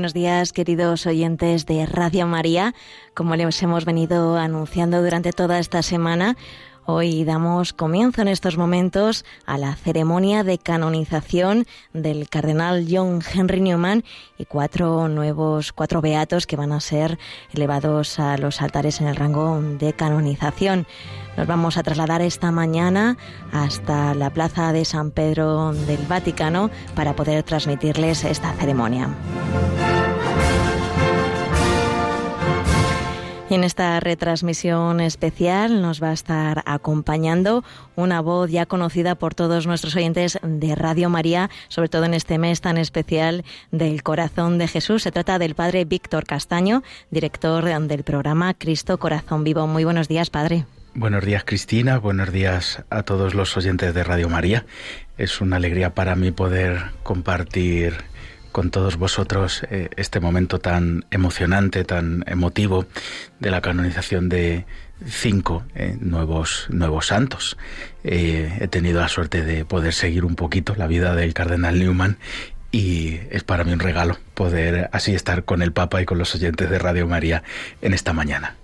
Buenos días, queridos oyentes de Radio María. Como les hemos venido anunciando durante toda esta semana, Hoy damos comienzo en estos momentos a la ceremonia de canonización del cardenal John Henry Newman y cuatro nuevos, cuatro beatos que van a ser elevados a los altares en el rango de canonización. Nos vamos a trasladar esta mañana hasta la plaza de San Pedro del Vaticano para poder transmitirles esta ceremonia. En esta retransmisión especial nos va a estar acompañando una voz ya conocida por todos nuestros oyentes de Radio María, sobre todo en este mes tan especial del Corazón de Jesús. Se trata del Padre Víctor Castaño, director del programa Cristo Corazón Vivo. Muy buenos días, Padre. Buenos días, Cristina. Buenos días a todos los oyentes de Radio María. Es una alegría para mí poder compartir con todos vosotros eh, este momento tan emocionante, tan emotivo de la canonización de cinco eh, nuevos, nuevos santos. Eh, he tenido la suerte de poder seguir un poquito la vida del cardenal Newman y es para mí un regalo poder así estar con el Papa y con los oyentes de Radio María en esta mañana.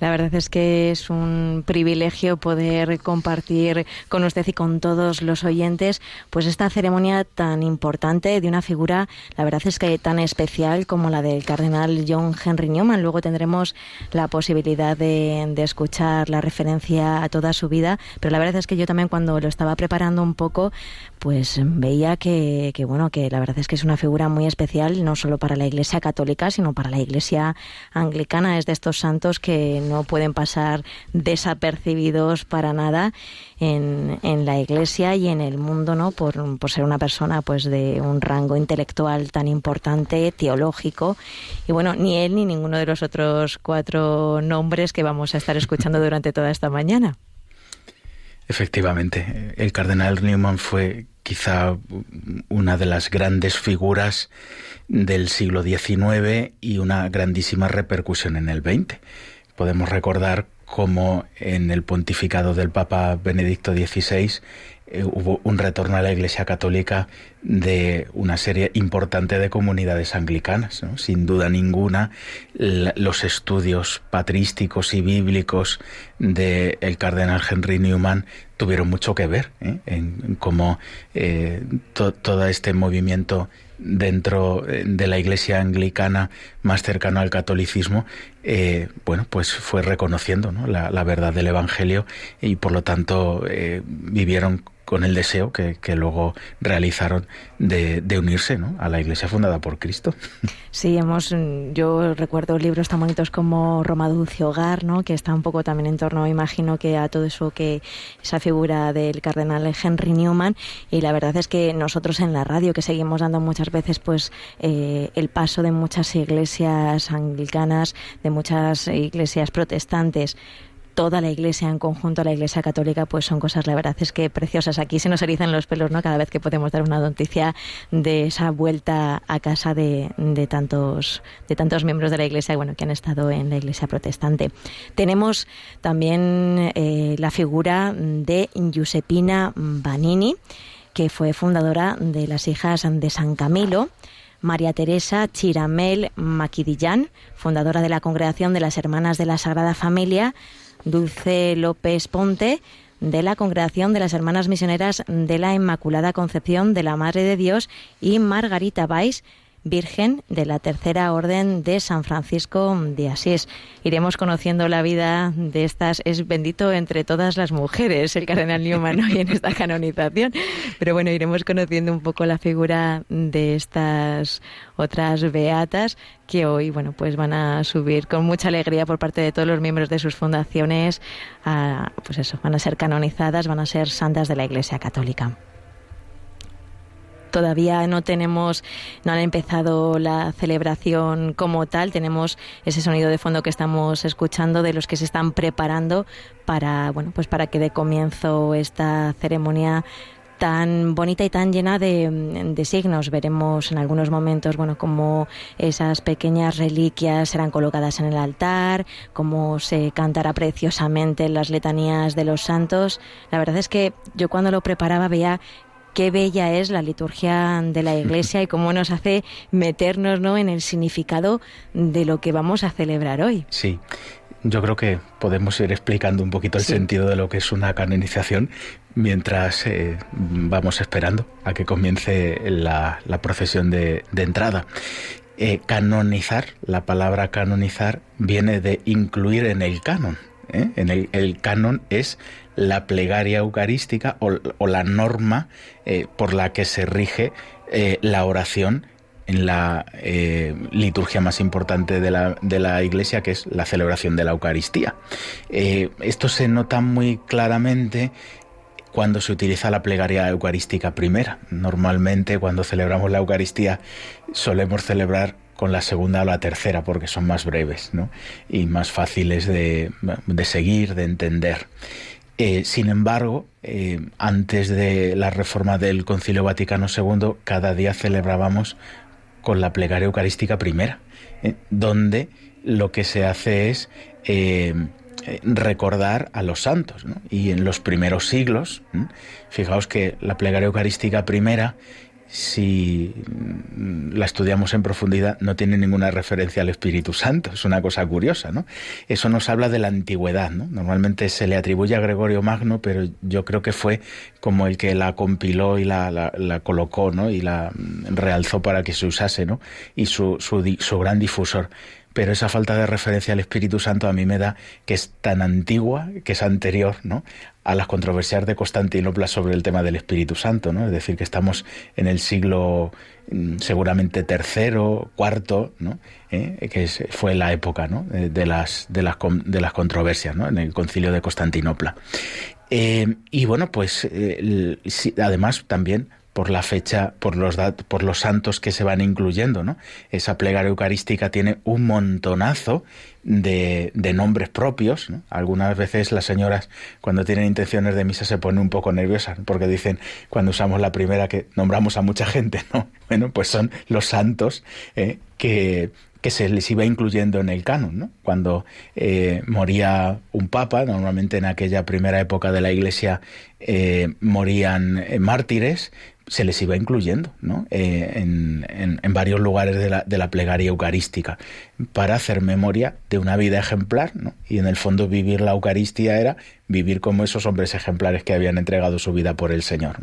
La verdad es que es un privilegio poder compartir con usted y con todos los oyentes pues esta ceremonia tan importante de una figura, la verdad es que tan especial como la del cardenal John Henry Newman. Luego tendremos la posibilidad de, escuchar la referencia a toda su vida, pero la verdad es que yo también cuando lo estaba preparando un poco, pues veía que, que bueno, que la verdad es que es una figura muy especial, no solo para la Iglesia católica, sino para la Iglesia anglicana. Es de estos santos que no pueden pasar desapercibidos para nada en, en la Iglesia y en el mundo, ¿no? Por, por, ser una persona, pues, de un rango intelectual tan importante, teológico. Y bueno, ni él ni ninguno de los otros cuatro nombres que vamos a estar escuchando durante toda esta mañana. Efectivamente, el cardenal Newman fue quizá una de las grandes figuras del siglo XIX y una grandísima repercusión en el XX podemos recordar cómo en el pontificado del Papa Benedicto XVI eh, hubo un retorno a la Iglesia Católica de una serie importante de comunidades anglicanas. Sin duda ninguna, los estudios patrísticos y bíblicos del el cardenal Henry Newman tuvieron mucho que ver ¿eh? en, cómo eh, todo este movimiento dentro eh, de la iglesia anglicana más cercano al catolicismo, eh, bueno, pues fue reconociendo la, verdad del Evangelio y por lo tanto eh, vivieron con el deseo que, luego realizaron de, unirse ¿no? a la iglesia fundada por Cristo. Sí, hemos, yo recuerdo libros tan bonitos como Roma Dulce Hogar, ¿no? que está un poco también en torno, imagino que a todo eso que esa figura del cardenal Henry Newman y la verdad es que nosotros en la radio que seguimos dando muchas veces pues eh, el paso de muchas iglesias anglicanas, de muchas iglesias protestantes toda la iglesia en conjunto, la iglesia católica, pues son cosas, la verdad es que preciosas. Aquí se nos erizan los pelos, ¿no? Cada vez que podemos dar una noticia de esa vuelta a casa de, tantos, de tantos miembros de la iglesia, bueno, que han estado en la iglesia protestante. Tenemos también eh, la figura de Giuseppina Banini, que fue fundadora de las hijas de San Camilo. María Teresa Chiramel Maquidillán, fundadora de la Congregación de las Hermanas de la Sagrada Familia, Dulce López Ponte, de la Congregación de las Hermanas Misioneras de la Inmaculada Concepción de la Madre de Dios y Margarita Vais, Virgen de la Tercera Orden de San Francisco de Asís. Iremos conociendo la vida de estas, es bendito entre todas las mujeres, el cardenal Newman hoy en esta canonización, pero bueno, iremos conociendo un poco la figura de estas otras beatas que hoy, bueno, pues van a subir con mucha alegría por parte de todos los miembros de sus fundaciones, a, pues eso, van a ser canonizadas, van a ser santas de la Iglesia Católica todavía no tenemos, no han empezado la celebración como tal. Tenemos ese sonido de fondo que estamos escuchando de los que se están preparando para, bueno, pues para que dé comienzo esta ceremonia tan bonita y tan llena de, signos. Veremos en algunos momentos, bueno, cómo esas pequeñas reliquias serán colocadas en el altar, cómo se cantará preciosamente las letanías de los santos. La verdad es que yo cuando lo preparaba veía qué bella es la liturgia de la Iglesia y cómo nos hace meternos ¿no? en el significado de lo que vamos a celebrar hoy. Sí. Yo creo que podemos ir explicando un poquito el sentido de lo que es una canonización mientras eh, vamos esperando a que comience la, procesión de, entrada. Eh, canonizar, la palabra canonizar viene de incluir en el canon. ¿Eh? En el, canon es la plegaria eucarística o, la norma por la que se rige la oración en la eh, liturgia más importante de la, de la, Iglesia, que es la celebración de la Eucaristía. Eh, esto se nota muy claramente cuando se utiliza la plegaria eucarística primera. Normalmente cuando celebramos la Eucaristía solemos celebrar con la segunda o la tercera porque son más breves ¿no? y más fáciles de, de seguir, de entender. Eh, sin embargo, antes de la reforma del Concilio Vaticano II, cada día celebrábamos con la plegaria eucarística primera, eh, donde lo que se hace es eh, eh, recordar a los santos. Y en los primeros siglos, fijaos que la plegaria eucarística primera si la estudiamos en profundidad, no tiene ninguna referencia al Espíritu Santo. Es una cosa curiosa, ¿no? Eso nos habla de la antigüedad, ¿no? Normalmente se le atribuye a Gregorio Magno, pero yo creo que fue como el que la compiló y la, la, colocó, ¿no? Y la realzó para que se usase, ¿no? Y su, su, su gran difusor pero esa falta de referencia al Espíritu Santo a mí me da que es tan antigua, que es anterior ¿no? A las controversias de Constantinopla sobre el tema del Espíritu Santo, ¿no? es decir, que estamos en el siglo mm, seguramente tercero, cuarto. ¿Eh? que fue la época ¿no? de, las, de, las, de las controversias ¿no? en el concilio de Constantinopla. Eh, y bueno, pues eh, además también por la fecha, por los, por los santos que se van incluyendo. Esa plegaria eucarística tiene un montonazo de, de nombres propios. Algunas veces las señoras, cuando tienen intenciones de misa, se ponen un poco nerviosas, porque dicen, cuando usamos la primera, que nombramos a mucha gente, ¿no? Bueno, pues son los santos ¿eh? que, se les iba incluyendo en el canon. ¿no? Cuando eh, moría un papa, normalmente en aquella primera época de la Iglesia eh, morían mártires, se les iba incluyendo ¿no? Eh, en, en, varios lugares de la, de la, plegaria eucarística para hacer memoria de una vida ejemplar ¿no? y en el fondo vivir la Eucaristía era vivir como esos hombres ejemplares que habían entregado su vida por el Señor.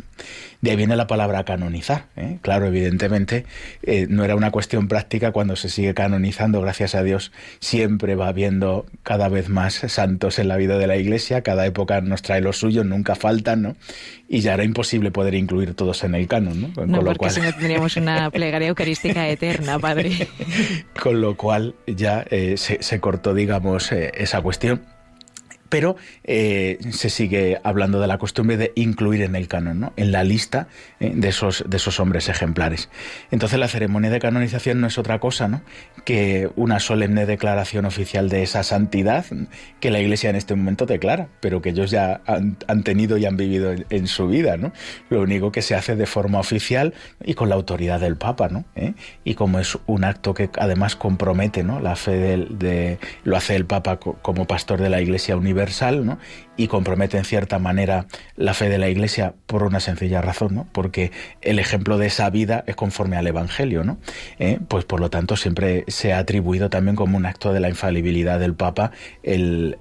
De ahí viene la palabra canonizar. ¿eh? Claro, evidentemente eh, no era una cuestión práctica cuando se sigue canonizando, gracias a Dios, siempre va habiendo cada vez más santos en la vida de la Iglesia, cada época nos trae los suyos, nunca faltan, ¿no? Y ya era imposible poder incluir todos en el canon, ¿no? Con no, porque cual... si no tendríamos una plegaria eucarística eterna, Padre. Con lo cual ya eh, se, se, cortó, digamos, esa cuestión pero eh, se sigue hablando de la costumbre de incluir en el canon, ¿no? en la lista eh, de, esos, de esos hombres ejemplares. Entonces la ceremonia de canonización no es otra cosa ¿no? que una solemne declaración oficial de esa santidad que la Iglesia en este momento declara, pero que ellos ya han, tenido y han vivido en, su vida. ¿no? Lo único que se hace de forma oficial y con la autoridad del Papa. ¿no? ¿Eh? Y como es un acto que además compromete ¿no? la fe de, lo hace el Papa como pastor de la Iglesia universal, universal y compromete en cierta manera la fe de la Iglesia por una sencilla razón, ¿no? porque el ejemplo de esa vida es conforme al Evangelio. ¿no? ¿Eh? Pues por lo tanto siempre se ha atribuido también como un acto de la infalibilidad del Papa el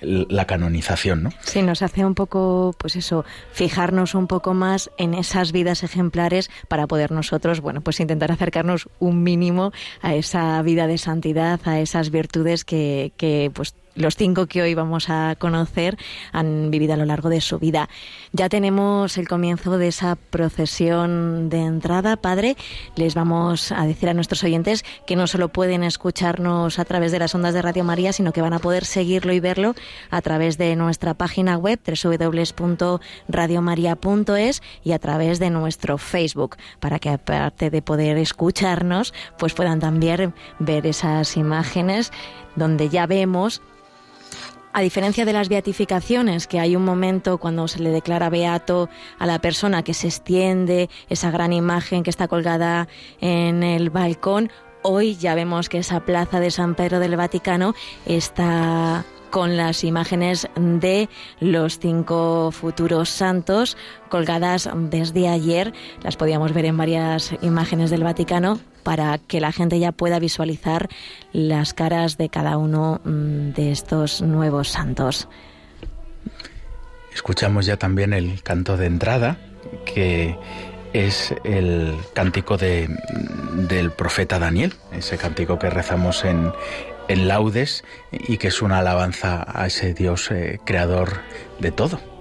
la canonización, ¿no? Sí, nos hace un poco, pues eso, fijarnos un poco más en esas vidas ejemplares para poder nosotros, bueno, pues intentar acercarnos un mínimo a esa vida de santidad, a esas virtudes que, que pues los cinco que hoy vamos a conocer han vivido a lo largo de su vida. Ya tenemos el comienzo de esa procesión de entrada, Padre. Les vamos a decir a nuestros oyentes que no solo pueden escucharnos a través de las ondas de Radio María, sino que van a poder seguirlo y verlo a través de nuestra página web www.radiomaria.es y a través de nuestro Facebook, para que aparte de poder escucharnos, pues puedan también ver esas imágenes donde ya vemos a diferencia de las beatificaciones, que hay un momento cuando se le declara beato a la persona que se extiende esa gran imagen que está colgada en el balcón, hoy ya vemos que esa plaza de San Pedro del Vaticano está con las imágenes de los cinco futuros santos colgadas desde ayer. Las podíamos ver en varias imágenes del Vaticano para que la gente ya pueda visualizar las caras de cada uno mm, de estos nuevos santos. Escuchamos ya también el canto de entrada, que es el cántico de, del profeta Daniel, ese cántico que rezamos en, en laudes y que es una alabanza a ese Dios eh, creador de todo.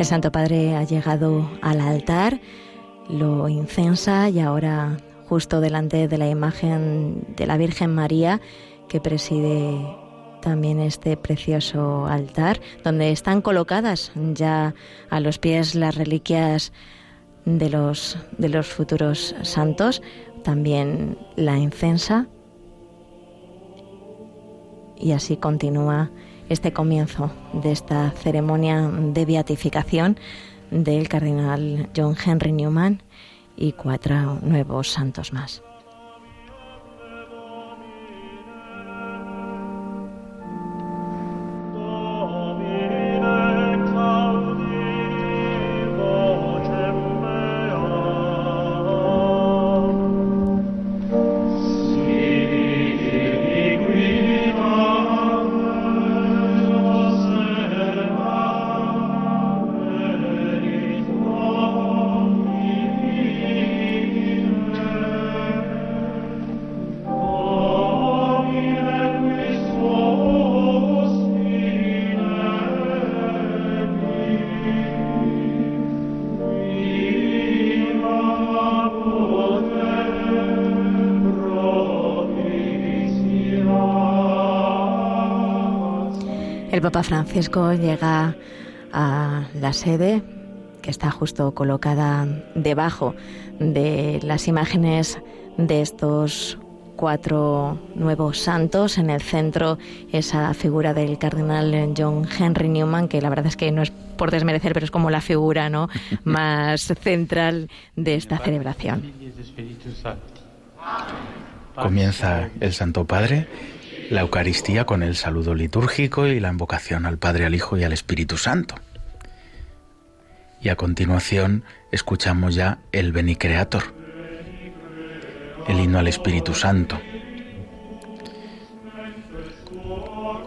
El Santo Padre ha llegado al altar, lo incensa y ahora justo delante de la imagen de la Virgen María que preside también este precioso altar, donde están colocadas ya a los pies las reliquias de los, de los futuros santos, también la incensa. Y así continúa este comienzo de esta ceremonia de beatificación del cardenal John Henry Newman y cuatro nuevos santos más. Papa Francisco llega a la sede que está justo colocada debajo de las imágenes de estos cuatro nuevos santos. En el centro esa figura del cardenal John Henry Newman, que la verdad es que no es por desmerecer, pero es como la figura ¿no? más central de esta celebración. Comienza el Santo Padre la Eucaristía con el saludo litúrgico y la invocación al Padre, al Hijo y al Espíritu Santo. Y a continuación escuchamos ya el Beni Creator, el himno al Espíritu Santo.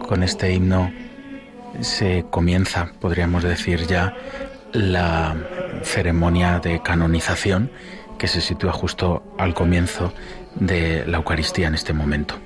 Con este himno se comienza, podríamos decir ya, la ceremonia de canonización que se sitúa justo al comienzo de la Eucaristía en este momento.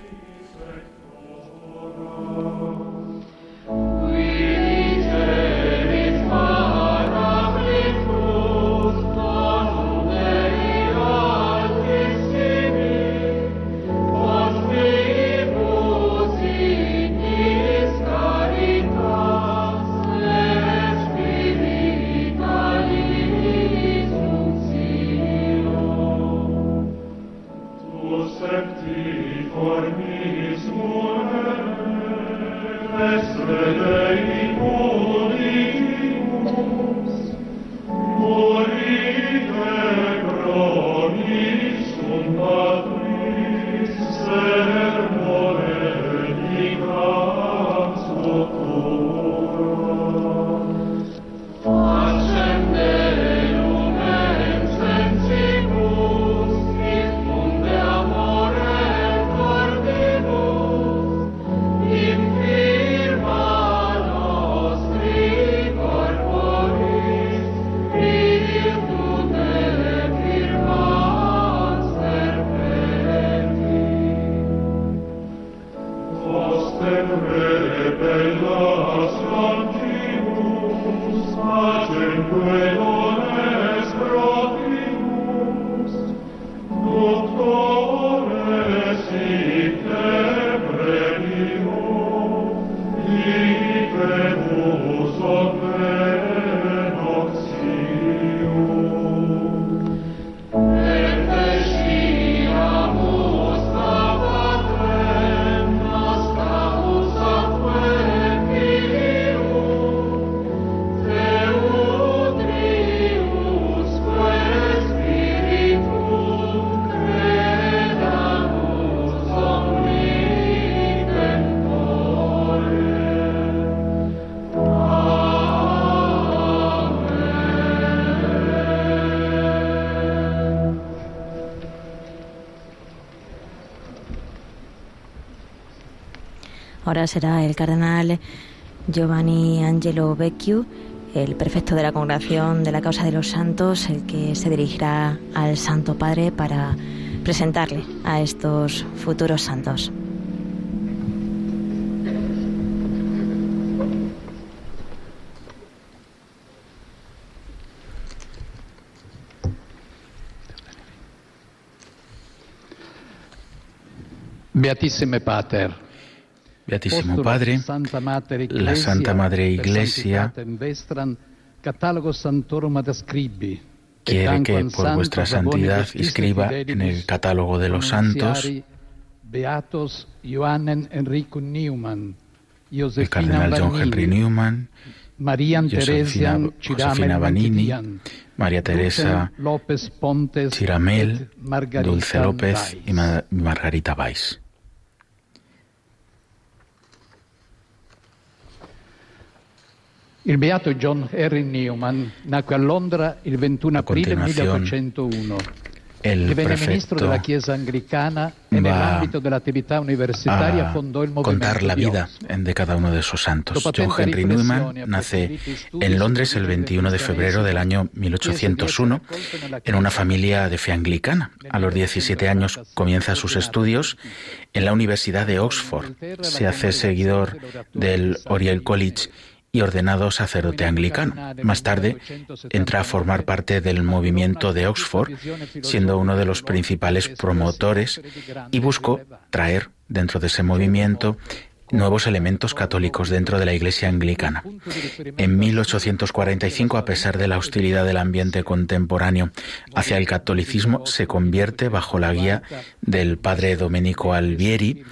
Será el cardenal Giovanni Angelo Vecchio, el prefecto de la Congregación de la Causa de los Santos, el que se dirigirá al Santo Padre para presentarle a estos futuros santos. Beatissime Pater. Beatísimo Padre, la Santa Madre Iglesia quiere que por vuestra santidad escriba en el catálogo de los santos el cardenal John Henry Newman, Josefina, Josefina Vanini, María Teresa Chiramel, Dulce López y Margarita Weiss. Il beato John Henry Newman nacque a Londra il 21 aprile 1801. El ministro de la Chiesa anglicana e nell'ambito dell'attività universitaria fondò il contar la vida de cada uno de esos santos. John Henry Newman nace en Londres el 21 de febrero del año 1801 en una familia de fe anglicana. A los 17 años comienza sus estudios en la Universidad de Oxford. Se hace seguidor del Oriel College y ordenado sacerdote anglicano. Más tarde entra a formar parte del movimiento de Oxford, siendo uno de los principales promotores, y buscó traer dentro de ese movimiento nuevos elementos católicos dentro de la Iglesia anglicana. En 1845, a pesar de la hostilidad del ambiente contemporáneo hacia el catolicismo, se convierte bajo la guía del padre Domenico Albieri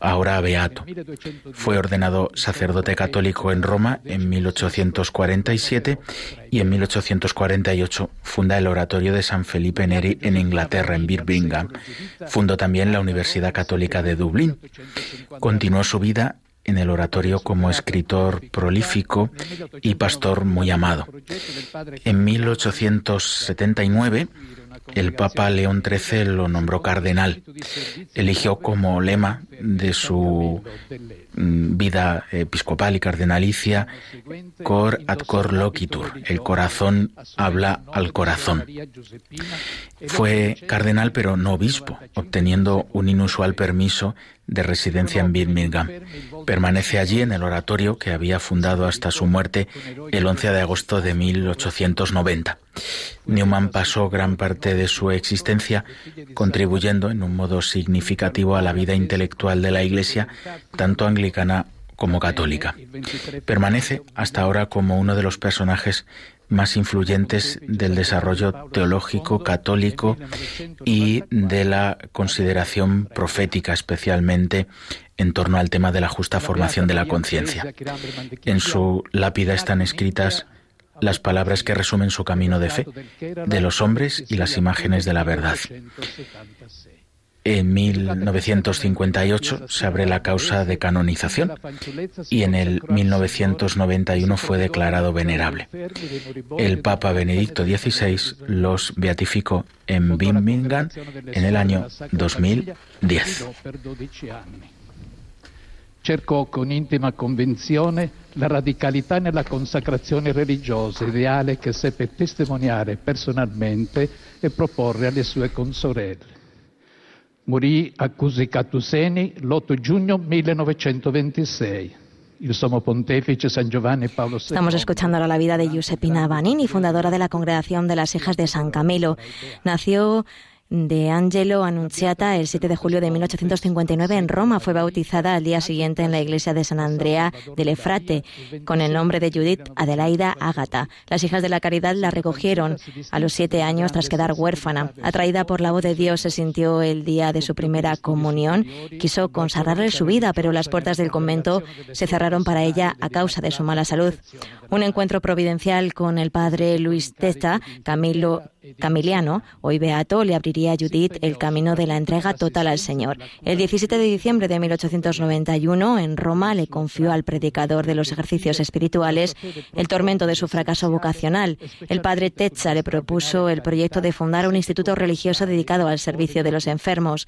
ahora beato. Fue ordenado sacerdote católico en Roma en 1847 y en 1848 funda el Oratorio de San Felipe Neri en Inglaterra, en Birmingham. Fundó también la Universidad Católica de Dublín. Continuó su vida en el oratorio como escritor prolífico y pastor muy amado. En 1879 el Papa León XIII lo nombró cardenal. Eligió como lema de su vida episcopal y cardenalicia, cor ad cor loquitur, el corazón habla al corazón. Fue cardenal pero no obispo, obteniendo un inusual permiso de residencia en Birmingham. Permanece allí en el oratorio que había fundado hasta su muerte el 11 de agosto de 1890. Newman pasó gran parte de su existencia contribuyendo en un modo significativo a la vida intelectual de la Iglesia, tanto anglicana como católica. Permanece hasta ahora como uno de los personajes más influyentes del desarrollo teológico católico y de la consideración profética, especialmente en torno al tema de la justa formación de la conciencia. En su lápida están escritas las palabras que resumen su camino de fe, de los hombres y las imágenes de la verdad. En 1958 se abre la causa de canonización y en el 1991 fue declarado venerable. El Papa Benedicto XVI los beatificó en Birmingham en el año 2010. Cercò con intima convinzione la radicalità nella consacrazione religiosa, ideale che seppe testimoniare personalmente e proporre alle sue consorelle. Morì a Cusicatuseni l'8 giugno 1926. Il Sommo Pontefice San Giovanni Paolo II. Estamos escuchando ahora la vida de Giuseppina Vanini, fundadora de la Congregación de las Hijas de San Camilo. Nació de Angelo Annunziata el 7 de julio de 1859 en Roma. Fue bautizada al día siguiente en la iglesia de San Andrea del Efrate con el nombre de Judith Adelaida Ágata. Las hijas de la caridad la recogieron a los siete años tras quedar huérfana. Atraída por la voz de Dios, se sintió el día de su primera comunión. Quiso consagrarle su vida, pero las puertas del convento se cerraron para ella a causa de su mala salud. Un encuentro providencial con el padre Luis Testa, Camilo Camiliano, hoy beato, le abriría a Judith el camino de la entrega total al Señor. El 17 de diciembre de 1891, en Roma, le confió al predicador de los ejercicios espirituales el tormento de su fracaso vocacional. El padre Tetza le propuso el proyecto de fundar un instituto religioso dedicado al servicio de los enfermos.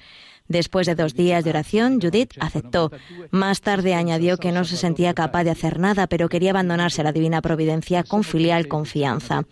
Después de dos días de oración, Judith aceptó. Más tarde añadió que no se sentía capaz de hacer nada, pero quería abandonarse a la divina providencia con filial confianza.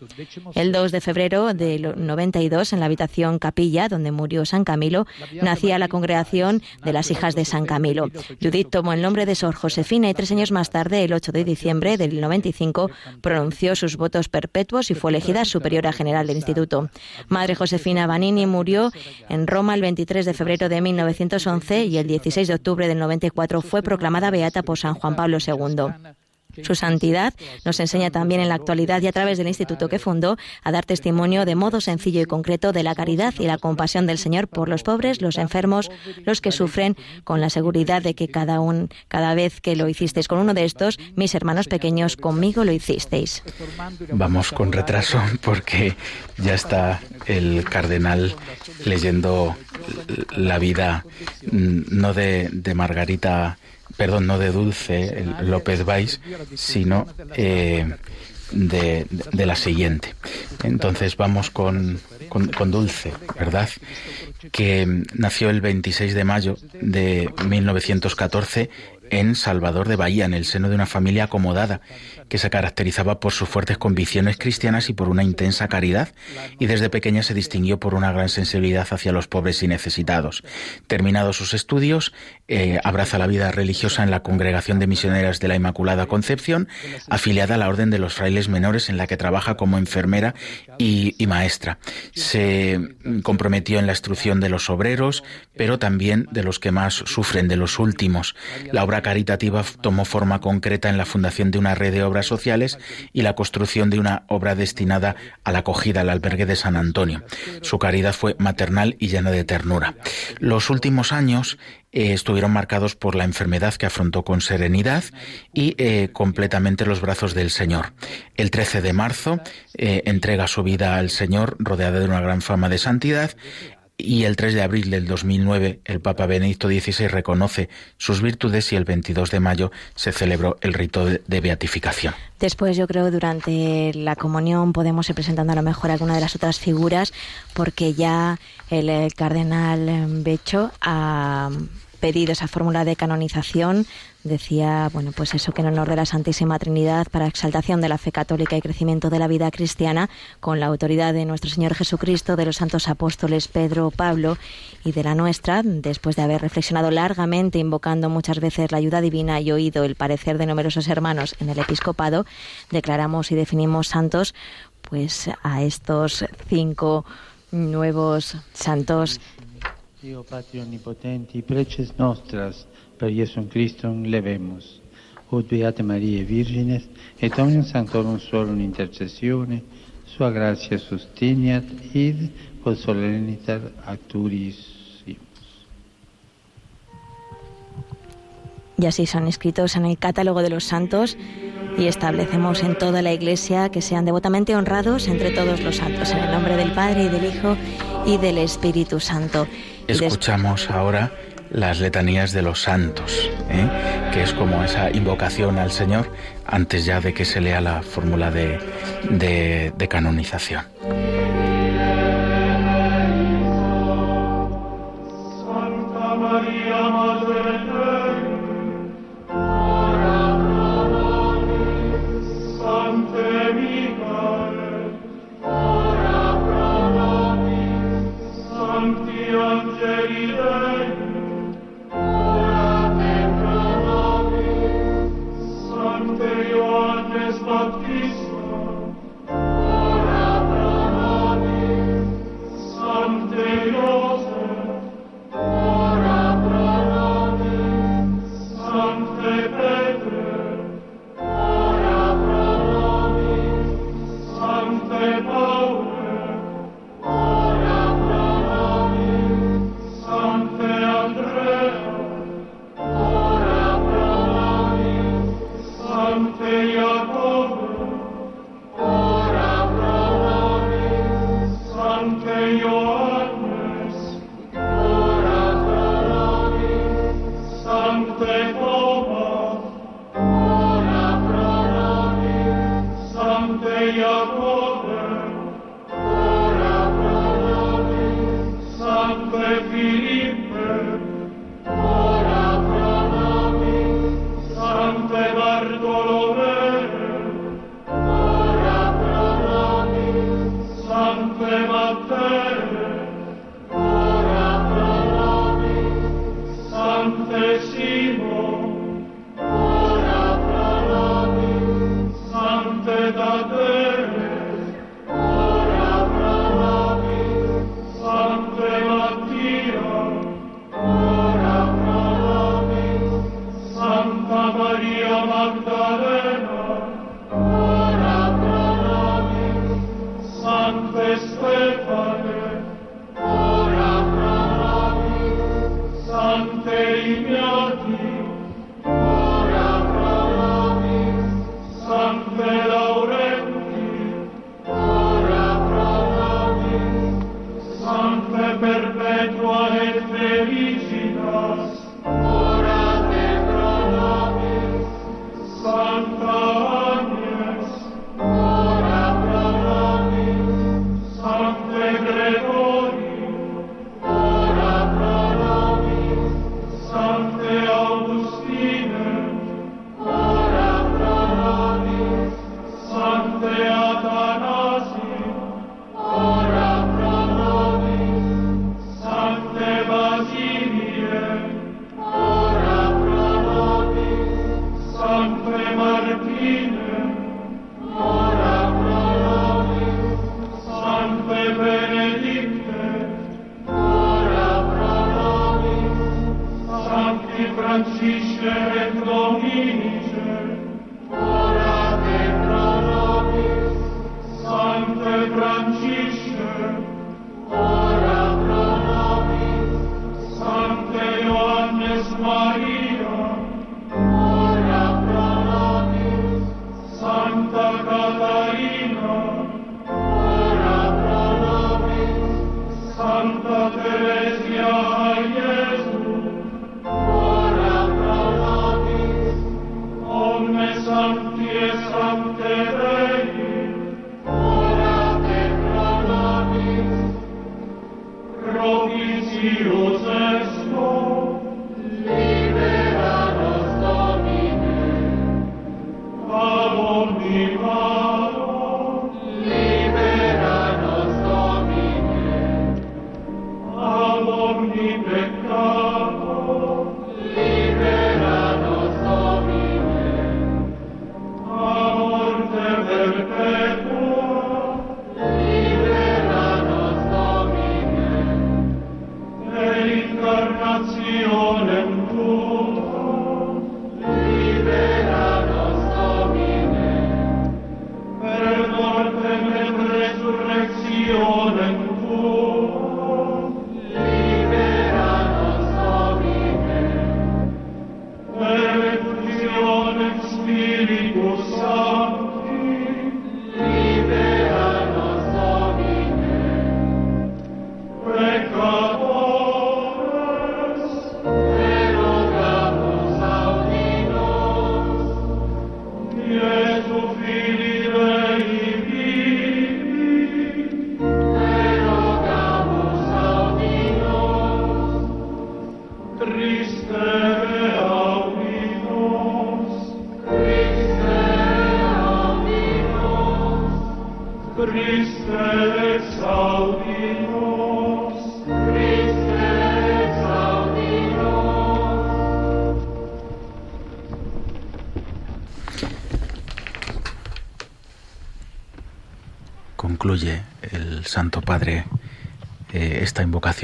El 2 de febrero del 92, en la habitación capilla donde murió San Camilo, nacía la congregación de las hijas de San Camilo. Judith tomó el nombre de Sor Josefina y tres años más tarde, el 8 de diciembre del 95, pronunció sus votos perpetuos y fue elegida superiora general del instituto. Madre Josefina Vanini murió en Roma el 23 de febrero de 1911 y el 16 de octubre del 94 fue proclamada beata por San Juan Pablo II. Su santidad nos enseña también en la actualidad y a través del instituto que fundó a dar testimonio de modo sencillo y concreto de la caridad y la compasión del Señor por los pobres, los enfermos, los que sufren, con la seguridad de que cada, cada vez que lo hicisteis con uno de estos, mis hermanos pequeños, conmigo lo hicisteis. Vamos con retraso porque ya está el cardenal leyendo la vida mm, no de Margarita perdón, no de Dulce López Valls, sino eh, de, la siguiente. Entonces vamos con, con, Dulce, ¿verdad? Que nació el 26 de mayo de 1914 en Salvador de Bahía, en el seno de una familia acomodada que se caracterizaba por sus fuertes convicciones cristianas y por una intensa caridad, y desde pequeña se distinguió por una gran sensibilidad hacia los pobres y necesitados. Terminados sus estudios, eh, abraza la vida religiosa en la Congregación de Misioneras de la Inmaculada Concepción, afiliada a la Orden de los Frailes Menores, en la que trabaja como enfermera y, y maestra. Se comprometió en la instrucción de los obreros, pero también de los que más sufren, de los últimos. La obra caritativa tomó forma concreta en la fundación de una red de obras sociales y la construcción de una obra destinada a la acogida al albergue de San Antonio. Su caridad fue maternal y llena de ternura. Los últimos años eh, estuvieron marcados por la enfermedad que afrontó con serenidad y eh, completamente los brazos del Señor. El 13 de marzo eh, entrega su vida al Señor rodeada de una gran fama de santidad y el 3 de abril del 2009 el Papa Benedicto XVI reconoce sus virtudes y el 22 de mayo se celebró el rito de beatificación. Después yo creo durante la comunión podemos ir presentando a lo mejor alguna de las otras figuras porque ya el, cardenal Becho ha pedido esa fórmula de canonización. Decía, bueno, pues eso que en honor de la Santísima Trinidad, para exaltación de la fe católica y crecimiento de la vida cristiana, con la autoridad de nuestro Señor Jesucristo, de los santos apóstoles Pedro, Pablo y de la nuestra, después de haber reflexionado largamente, invocando muchas veces la ayuda divina y oído el parecer de numerosos hermanos en el episcopado, declaramos y definimos santos pues a estos cinco nuevos santos. Dio Patria Omnipotenti, preces nostras, per Jesum Christum levemos. Ut Beate Maria Virgines, et omnium sanctorum suorum intercessione, sua gratia susteniat, id quod solennitar acturis y así son escritos en el catálogo de los santos y establecemos en toda la Iglesia que sean devotamente honrados entre todos los santos, en el nombre del Padre y del Hijo y del Espíritu Santo. Escuchamos ahora las letanías de los santos, ¿eh? que es como esa invocación al Señor antes ya de que se lea la fórmula de, de, de canonización.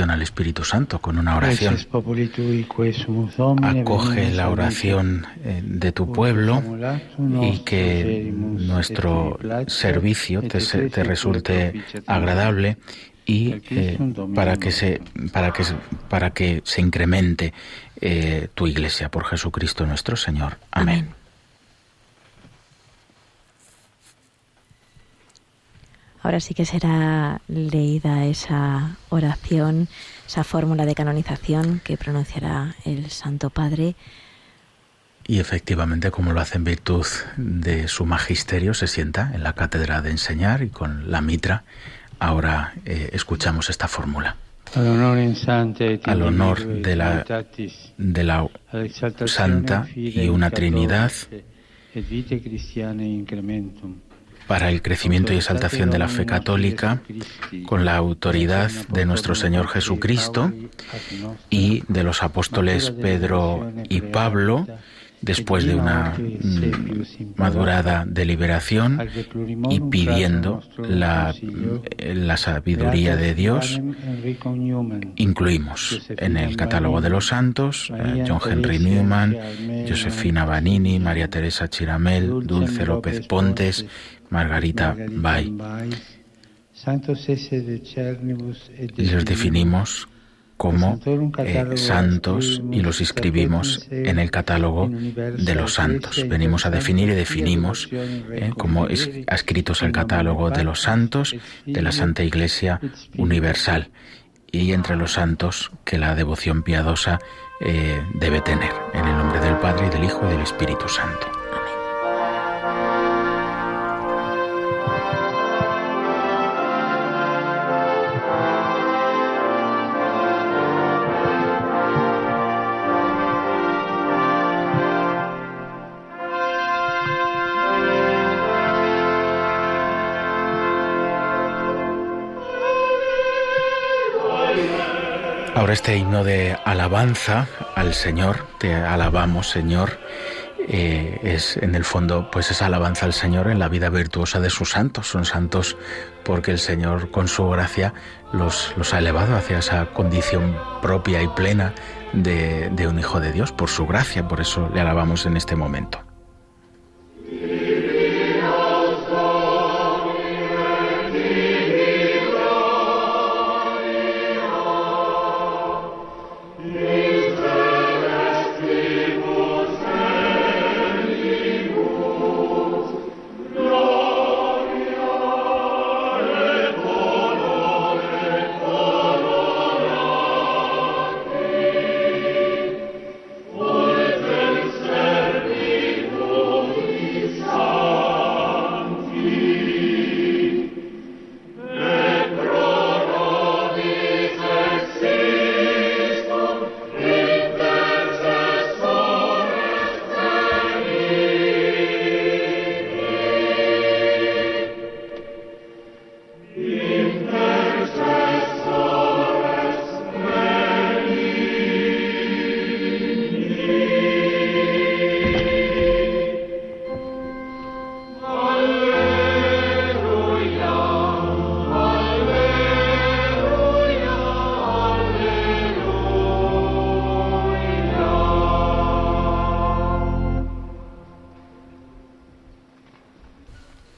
Al Espíritu Santo con una oración. Acoge la oración eh, de tu pueblo y que nuestro servicio te, te resulte agradable y eh, para que se para que para que se incremente eh, tu iglesia por Jesucristo nuestro Señor. Amén. Ahora sí que será leída esa oración, esa fórmula de canonización que pronunciará el Santo Padre. Y efectivamente, como lo hace en virtud de su magisterio, se sienta en la cátedra de enseñar y con la mitra. Ahora eh, escuchamos esta fórmula. Al honor de la, de la Santa y una Trinidad para el crecimiento y exaltación de la fe católica, con la autoridad de nuestro Señor Jesucristo y de los apóstoles Pedro y Pablo, después de una madurada deliberación y pidiendo la, la, sabiduría de Dios, incluimos en el catálogo de los santos eh, John Henry Newman, Josefina Vanini, María Teresa Chiramel, Dulce López Pontes, Margarita Bay. Y los definimos como eh, santos y los inscribimos en el catálogo de los santos. Venimos a definir y definimos eh, como escritos el catálogo de los santos de la Santa Iglesia Universal y entre los santos que la devoción piadosa eh, debe tener. En el nombre del Padre y del Hijo y del Espíritu Santo. Ahora este himno de alabanza al Señor, te alabamos Señor, eh, es en el fondo pues esa alabanza al Señor en la vida virtuosa de sus santos. Son santos porque el Señor con su gracia los, ha elevado hacia esa condición propia y plena de un hijo de Dios, por su gracia, por eso le alabamos en este momento.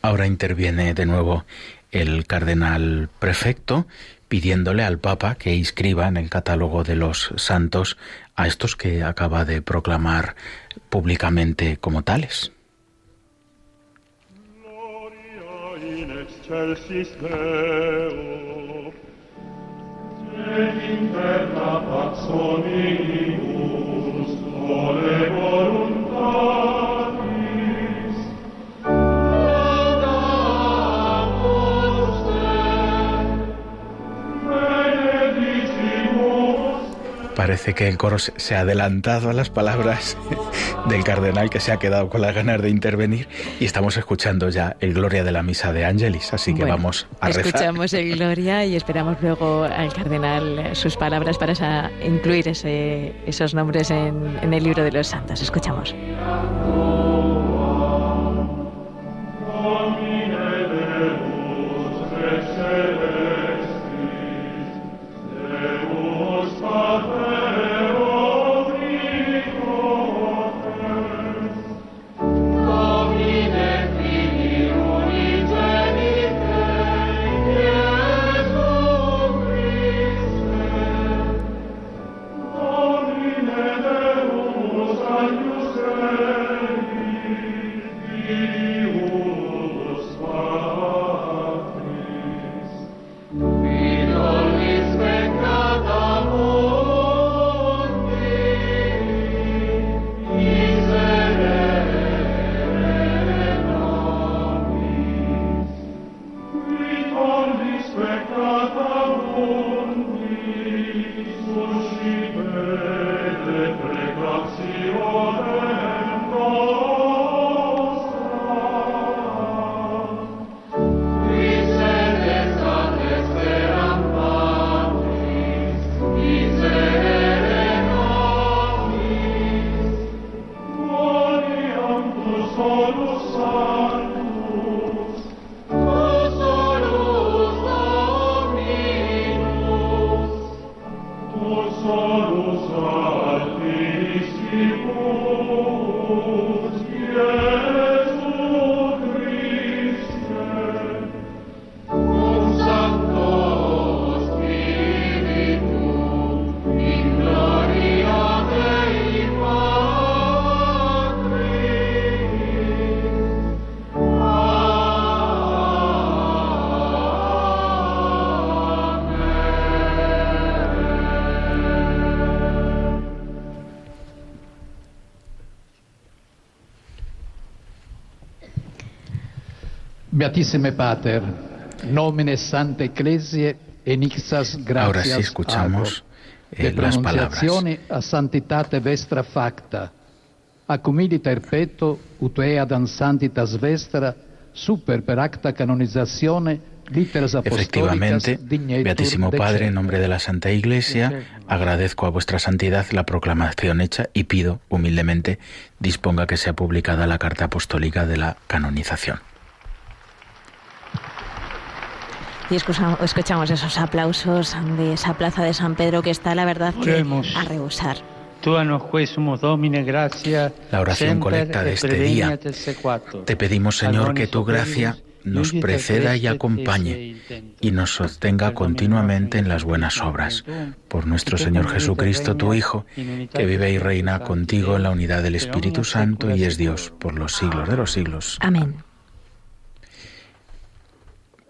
Ahora interviene de nuevo el cardenal prefecto pidiéndole al Papa que inscriba en el catálogo de los santos a estos que acaba de proclamar públicamente como tales. Gloria in excelsis Parece que el coro se ha adelantado a las palabras del cardenal que se ha quedado con las ganas de intervenir y estamos escuchando ya el Gloria de la Misa de Angelis, así que Bueno, vamos a rezar. Escuchamos el Gloria y esperamos luego al cardenal sus palabras para esa- incluir ese- esos nombres en, en el libro de los santos. Escuchamos. Beatissime Pater, nomine Santa Ecclesiae enixas gratias Ahora sí escuchamos eh, de las palabras. a santitate vestra facta, ac humilita erpeto ut ead an santitas vestra super per acta apostolicas Efectivamente, Beatísimo Padre, en nombre de la Santa Iglesia, agradezco a vuestra santidad la proclamación hecha y pido humildemente disponga que sea publicada la carta apostólica de la canonización. Y escucha- escuchamos esos aplausos de esa plaza de San Pedro que está, la verdad, que Oremos. a rehusar. Tua nos quesumus Domine gracia, La oración colecta de este día. Te pedimos, Señor, que tu gracia nos preceda y crescet acompañe y nos sostenga continuamente en las buenas obras. Por nuestro Señor Jesucristo, tu Hijo, que vive y reina contigo en la unidad del Espíritu Santo y es Dios por los siglos de los siglos. Amén.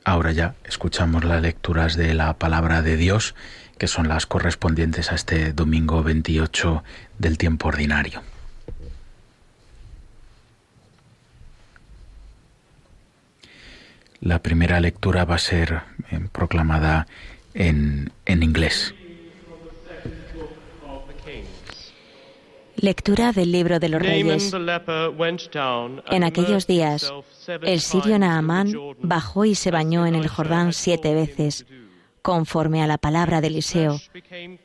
Ahora ya escuchamos las lecturas de la palabra de Dios, que son las correspondientes a este domingo 28 del tiempo ordinario. La primera lectura va a ser eh, proclamada en, en inglés. Lectura del libro de los Reyes. En aquellos días, el sirio Naamán bajó y se bañó en el Jordán siete veces, conforme a la palabra de Eliseo,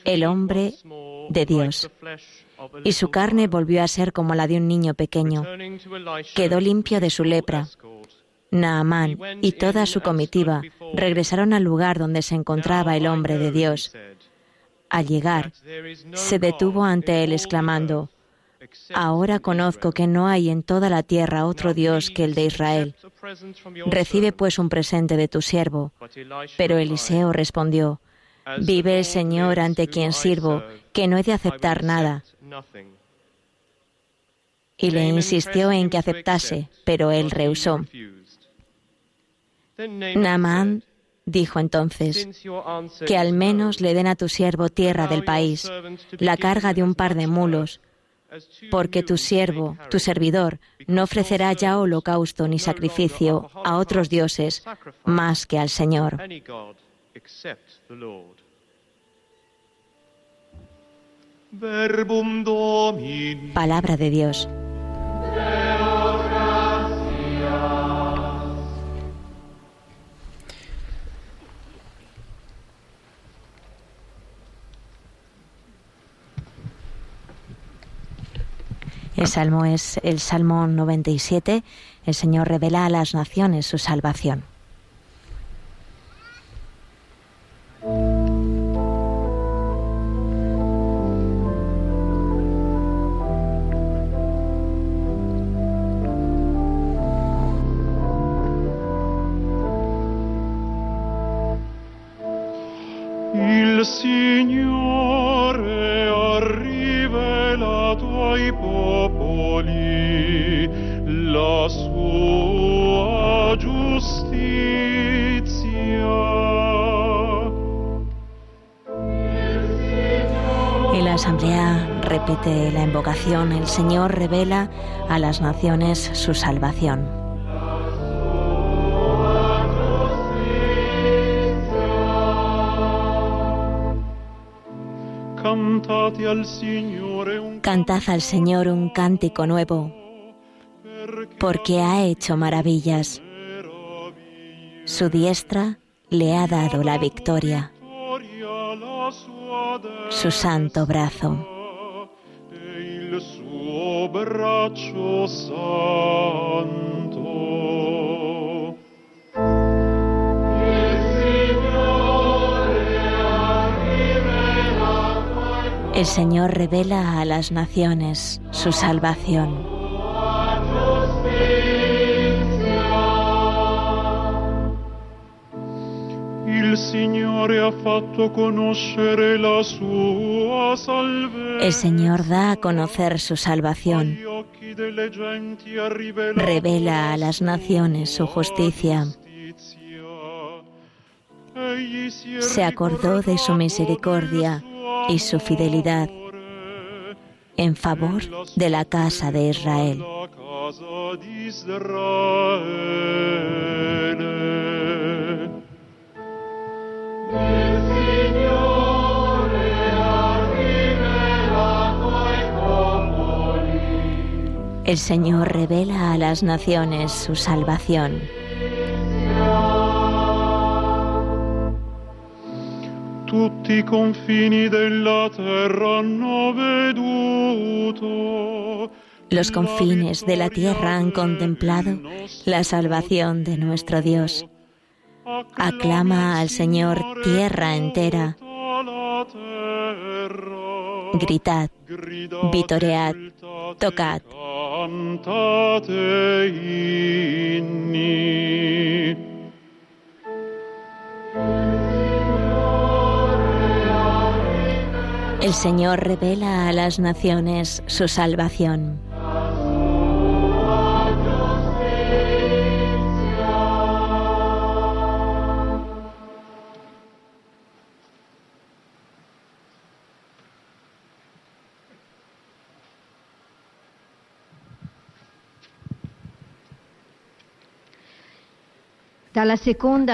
el hombre de Dios. Y su carne volvió a ser como la de un niño pequeño. Quedó limpio de su lepra. Naamán y toda su comitiva regresaron al lugar donde se encontraba el hombre de Dios. Al llegar, se detuvo ante él exclamando, Ahora conozco que no hay en toda la tierra otro Dios que el de Israel. Recibe pues un presente de tu siervo. Pero Eliseo respondió, Vive el Señor ante quien sirvo, que no he de aceptar nada. Y le insistió en que aceptase, pero él rehusó. Naamán dijo entonces, que al menos le den a tu siervo tierra del país, la carga de un par de mulos, porque tu siervo, tu servidor, no ofrecerá ya holocausto ni sacrificio a otros dioses más que al Señor. Palabra de Dios. El salmo es el Salmo 97. El Señor revela a las naciones su salvación. Popoli la sua giustizia. Y la asamblea repite la invocación. El Señor revela a las naciones su salvación. Cantate al Signore Cantad al Señor un cántico nuevo, porque ha hecho maravillas. Su diestra le ha dado la victoria, su santo brazo. El Señor revela a las naciones su salvación. El Señor da a conocer su salvación. Revela a las naciones su justicia. Se acordó de su misericordia y su fidelidad en favor de la casa de Israel. El Señor revela a las naciones su salvación. Tutti i confini della terra hanno veduto. Los confines de la tierra han contemplado la salvación de nuestro Dios. Aclama al Señor tierra entera. Gritad, vitoread, tocad. Cantate El Señor revela a las naciones su salvación.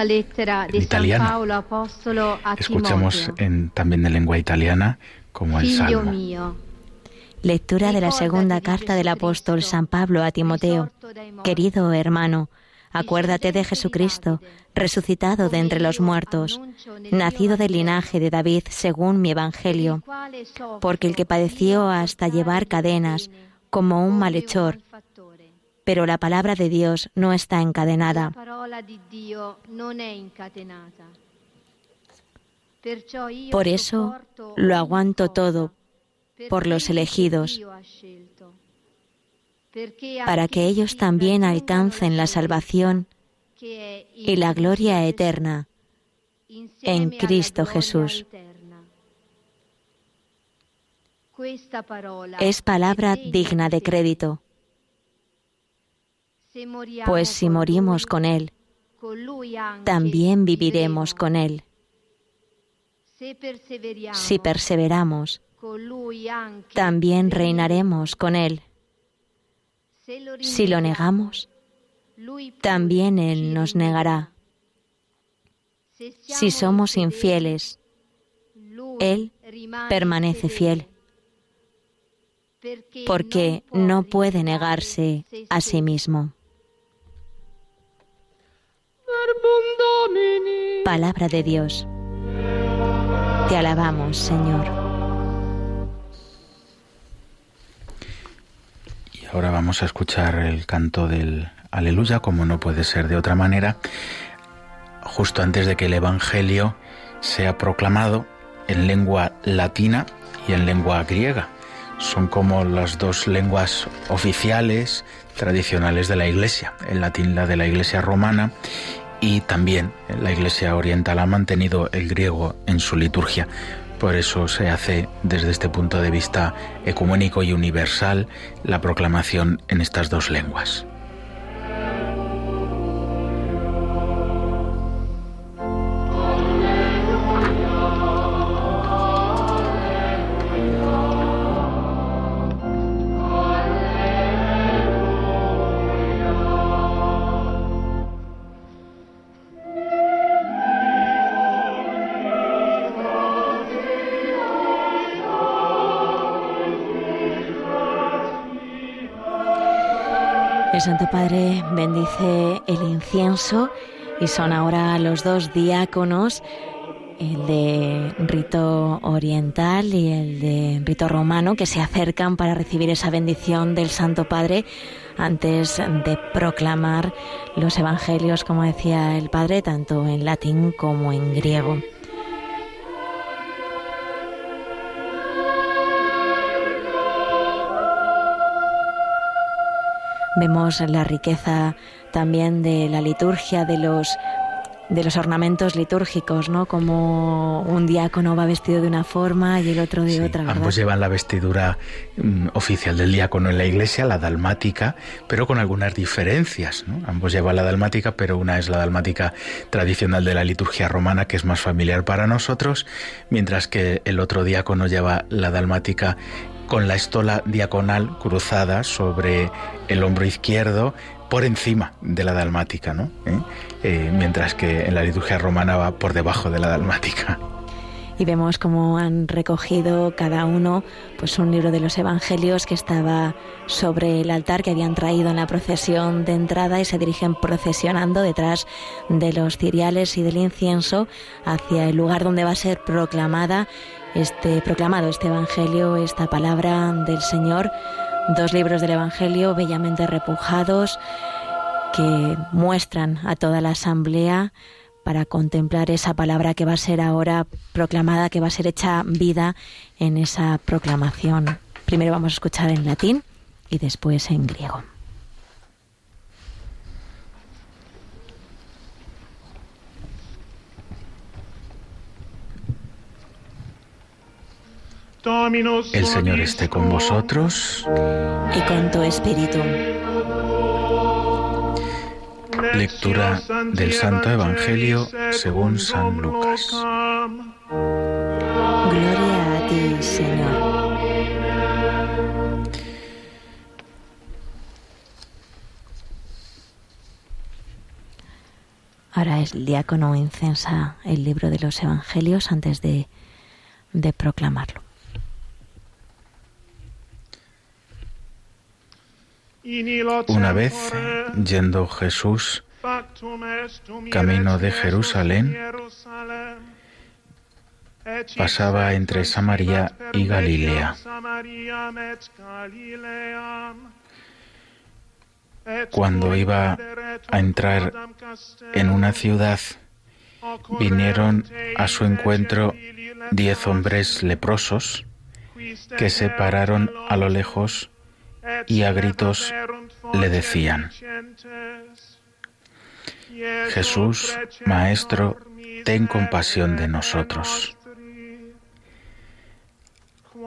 Lettera di En San italiano. Paolo Apostolo a Escuchamos en, también en lengua italiana como el Salmo. mio, Lectura de la segunda carta del apóstol San Pablo a Timoteo. Querido hermano, acuérdate de Jesucristo, resucitado de entre los muertos, nacido del linaje de David según mi evangelio, porque el que padeció hasta llevar cadenas como un malhechor, pero la palabra de Dios no está encadenada. La parola di Dio non è incatenata. Perciò io Por eso lo aguanto todo por los elegidos, para que ellos también alcancen la salvación y la gloria eterna en Cristo Jesús. Es palabra digna de crédito, pues si morimos con Él, también viviremos con Él. Si perseveramos, también reinaremos con Él. Si lo negamos, también Él nos negará. Si somos infieles, Él permanece fiel, porque no puede negarse a sí mismo. Palabra de Dios. Te alabamos, Señor. Y ahora vamos a escuchar el canto del Aleluya, como no puede ser de otra manera, justo antes de que el Evangelio sea proclamado en lengua latina y en lengua griega. Son como las dos lenguas oficiales tradicionales de la Iglesia. El latín la de la Iglesia romana y también la Iglesia oriental ha mantenido el griego en su liturgia. Por eso se hace desde este punto de vista ecuménico y universal la proclamación en estas dos lenguas. El Santo Padre bendice el incienso y son ahora los dos diáconos, el de rito oriental y el de rito romano, que se acercan para recibir esa bendición del Santo Padre antes de proclamar los evangelios, como decía el Padre, tanto en latín como en griego. Vemos la riqueza también de la liturgia, de los de los ornamentos litúrgicos, ¿no? Como un diácono va vestido de una forma y el otro de Sí, otra, ¿verdad? ambos llevan la vestidura mm, oficial del diácono en la iglesia, la dalmática, pero con algunas diferencias. ¿no? Ambos llevan la dalmática, pero una es la dalmática tradicional de la liturgia romana, que es más familiar para nosotros, mientras que el otro diácono lleva la dalmática con la estola diaconal cruzada sobre el hombro izquierdo por encima de la dalmática, ¿no? ¿Eh? Eh, mientras que en la liturgia romana va por debajo de la dalmática. Y vemos cómo han recogido cada uno pues un libro de los evangelios que estaba sobre el altar que habían traído en la procesión de entrada y se dirigen procesionando detrás de los ciriales y del incienso hacia el lugar donde va a ser proclamada este proclamado este evangelio, esta palabra del Señor, dos libros del evangelio bellamente repujados que muestran a toda la asamblea para contemplar esa palabra que va a ser ahora proclamada, que va a ser hecha vida en esa proclamación. Primero vamos a escuchar en latín y después en griego. El Señor esté con vosotros. Y con tu espíritu. Lectura del Santo Evangelio según San Lucas. Gloria a ti, Señor. Ahora el diácono incensa el libro de los evangelios antes de, de proclamarlo. Una vez, yendo Jesús camino de Jerusalén, pasaba entre Samaria y Galilea. Cuando iba a entrar en una ciudad, vinieron a su encuentro diez hombres leprosos que se pararon a lo lejos y a gritos le decían, Jesús, Maestro, ten compasión de nosotros.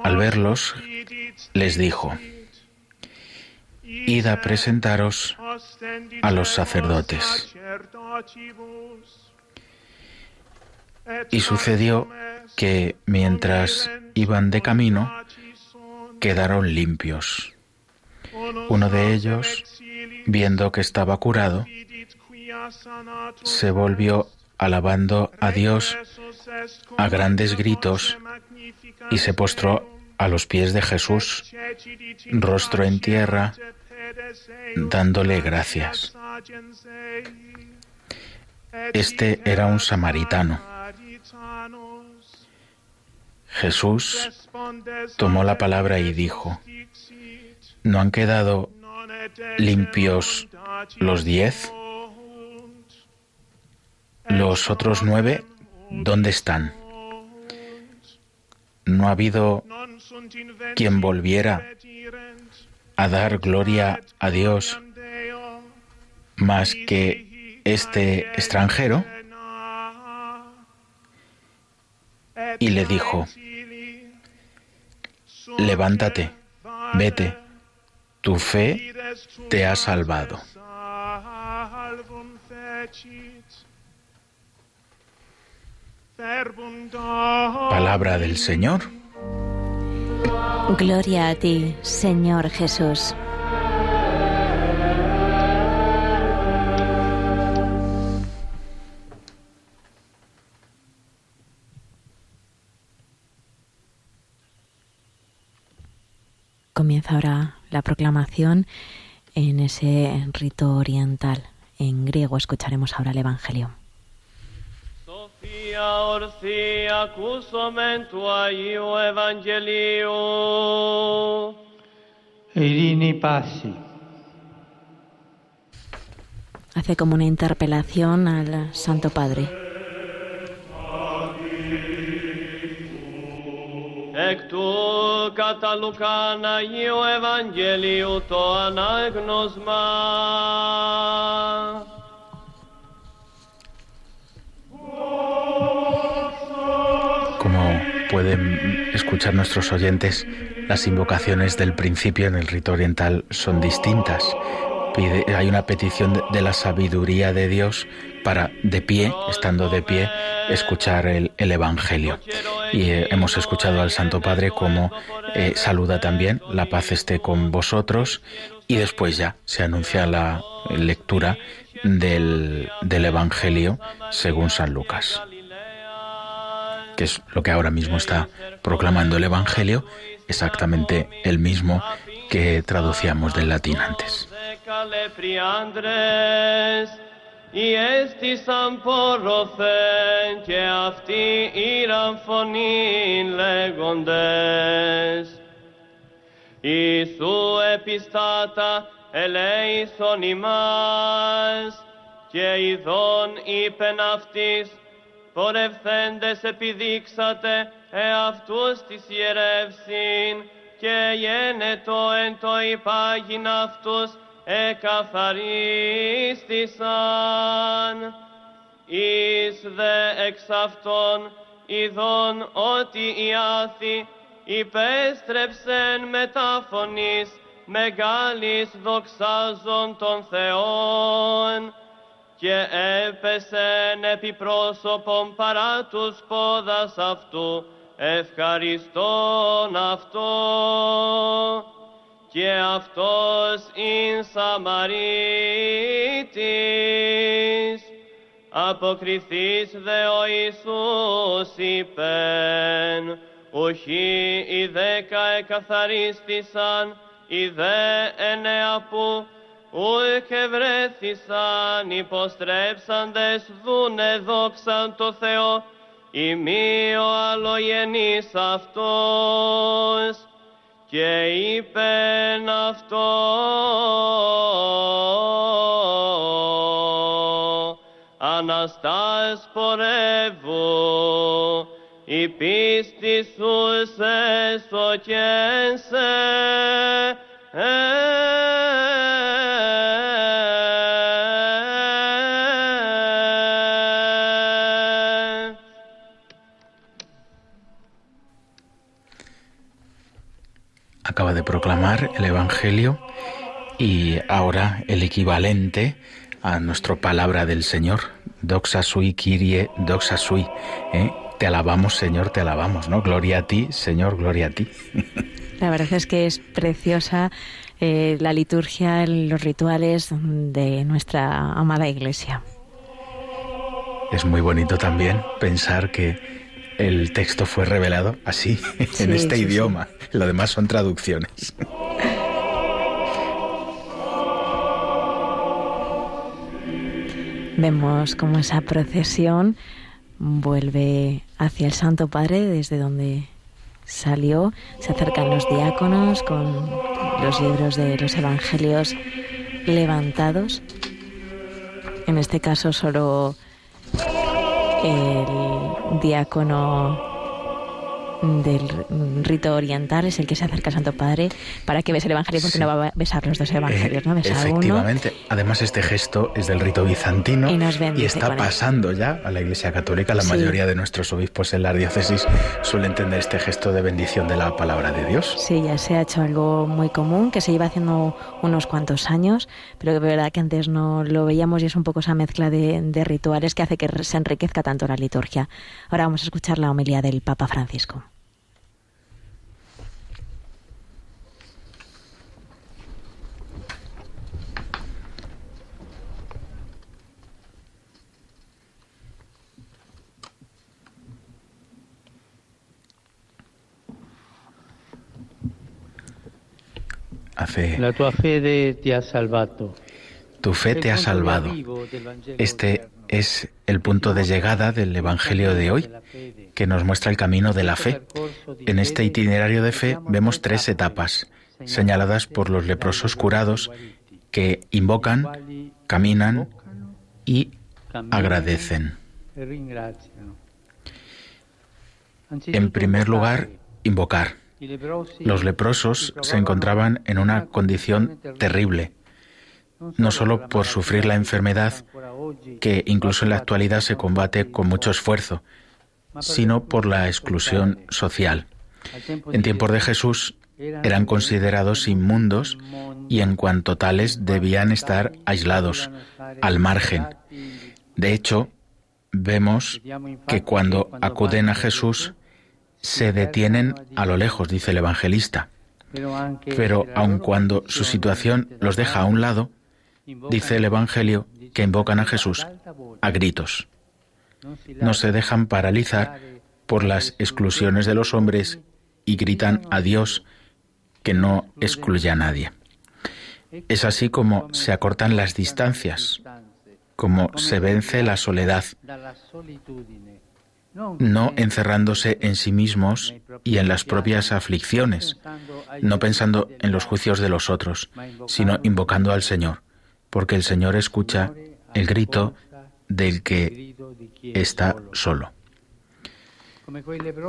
Al verlos, les dijo, Id a presentaros a los sacerdotes. Y sucedió que mientras iban de camino, quedaron limpios. Uno de ellos, viendo que estaba curado, se volvió alabando a Dios a grandes gritos y se postró a los pies de Jesús, rostro en tierra, dándole gracias. Este era un samaritano. Jesús tomó la palabra y dijo, ¿no han quedado limpios los diez? ¿Los otros nueve dónde están? ¿No ha habido quien volviera a dar gloria a Dios más que este extranjero? Y le dijo, levántate, vete, tu fe te ha salvado. Palabra del Señor. Gloria a ti, Señor Jesús. Comienza ahora la proclamación en ese rito oriental. En griego escucharemos ahora el Evangelio. Irini Pasi. Hace como una interpelación al Santo Padre. Εκ του κατά Λουκάν Αγίου Ευαγγελίου το ανάγνωσμα. Como pueden escuchar nuestros oyentes, las invocaciones del principio en el rito oriental son distintas. Pide- hay una petición de, de la sabiduría de Dios para, de pie, estando de pie, escuchar el, el Evangelio. Y eh, hemos escuchado al Santo Padre como eh, saluda también, la paz esté con vosotros, y después ya se anuncia la lectura del, del Evangelio según San Lucas que es lo que ahora mismo está proclamando el Evangelio, exactamente el mismo que traducíamos del latín antes. Καλέ πριάντρες, οι έστησαν πορωθέν και αυτοί ήραν φωνήν λέγοντες. Ιησού επιστάτα ελέησον ημάς και ειδών είπεν αυτής πορευθέντες επιδείξατε εαυτούς της ιερεύσιν και γένετο εν το υπάγειν αυτούς εκαθαρίστησαν. Εις δε εξ αυτών ειδών ότι η άθη υπέστρεψεν μετά φωνής μεγάλης δοξάζων των Θεών και έπεσεν επί πρόσωπον παρά τους πόδας αυτού ευχαριστών αυτό και αυτός ειν Σαμαρίτης. Αποκριθείς δε ο Ιησούς είπεν. Ουχή οι δέκα εκαθαρίστησαν οι δε εννέα που ουκ ευρέθησαν υποστρέψαντες δούνε δόξαν το Θεό. Ημί ο αλλογενής αυτός και είπεν αυτό Αναστάς πορεύου η πίστη σου σε σοκένσε Acaba de proclamar el Evangelio y ahora el equivalente a nuestra palabra del Señor. Doxa sui, Kyrie, doxa sui. ¿eh? Te alabamos, Señor, te alabamos, ¿no? Gloria a ti, Señor, gloria a ti. La verdad es que es preciosa eh, la liturgia, los rituales de nuestra amada Iglesia. Es muy bonito también pensar que el texto fue revelado así, en este idioma. Lo demás son traducciones. Vemos cómo esa procesión vuelve hacia el Santo Padre desde donde salió. Se acercan los diáconos con los libros de los evangelios levantados. En este caso solo el diácono del rito oriental es el que se acerca al Santo Padre para que bese el Evangelio, porque no va a besar los dos Evangelios, ¿no? Besa Efectivamente. Además, este gesto es del rito bizantino y, está pasando ya a la Iglesia Católica. La mayoría de nuestros obispos en la diócesis suelen entender este gesto de bendición de la palabra de Dios. Sí, ya se ha hecho algo muy común, que se iba haciendo unos cuantos años, pero que de verdad que antes no lo veíamos y es un poco esa mezcla de, de rituales que hace que se enriquezca tanto la liturgia. Ahora vamos a escuchar la homilía del Papa Francisco. La tua fede ti ha salvato. Tu fe te ha salvado. Este es el punto de llegada del Evangelio de hoy, que nos muestra el camino de la fe. En este itinerario de fe vemos tres etapas, señaladas por los leprosos curados, que invocan, caminan y agradecen. En primer lugar, invocar. Los leprosos se encontraban en una condición terrible, no solo por sufrir la enfermedad, que incluso en la actualidad se combate con mucho esfuerzo, sino por la exclusión social. En tiempos de Jesús eran considerados inmundos y en cuanto tales debían estar aislados, al margen. De hecho, vemos que cuando acuden a Jesús se detienen a lo lejos, dice el evangelista. Pero aun cuando su situación los deja a un lado, dice el Evangelio que invocan a Jesús a gritos. No se dejan paralizar por las exclusiones de los hombres y gritan a Dios que no excluye a nadie. Es así como se acortan las distancias, como se vence la soledad, no encerrándose en sí mismos y en las propias aflicciones, no pensando en los juicios de los otros, sino invocando al Señor, porque el Señor escucha el grito del que está solo.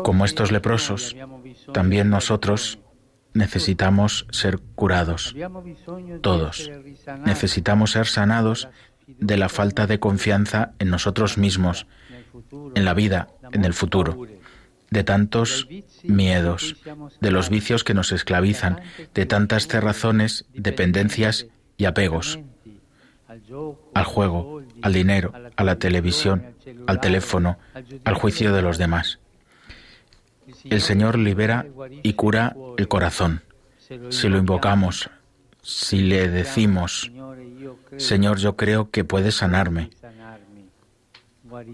Como estos leprosos, también nosotros necesitamos ser curados, todos. Necesitamos ser sanados de la falta de confianza en nosotros mismos, en la vida, en el futuro, de tantos miedos, de los vicios que nos esclavizan, de tantas cerrazones, dependencias y apegos al juego, al dinero, a la televisión, al teléfono, al juicio de los demás. El Señor libera y cura el corazón. Si lo invocamos, si le decimos, Señor, yo creo que puedes sanarme,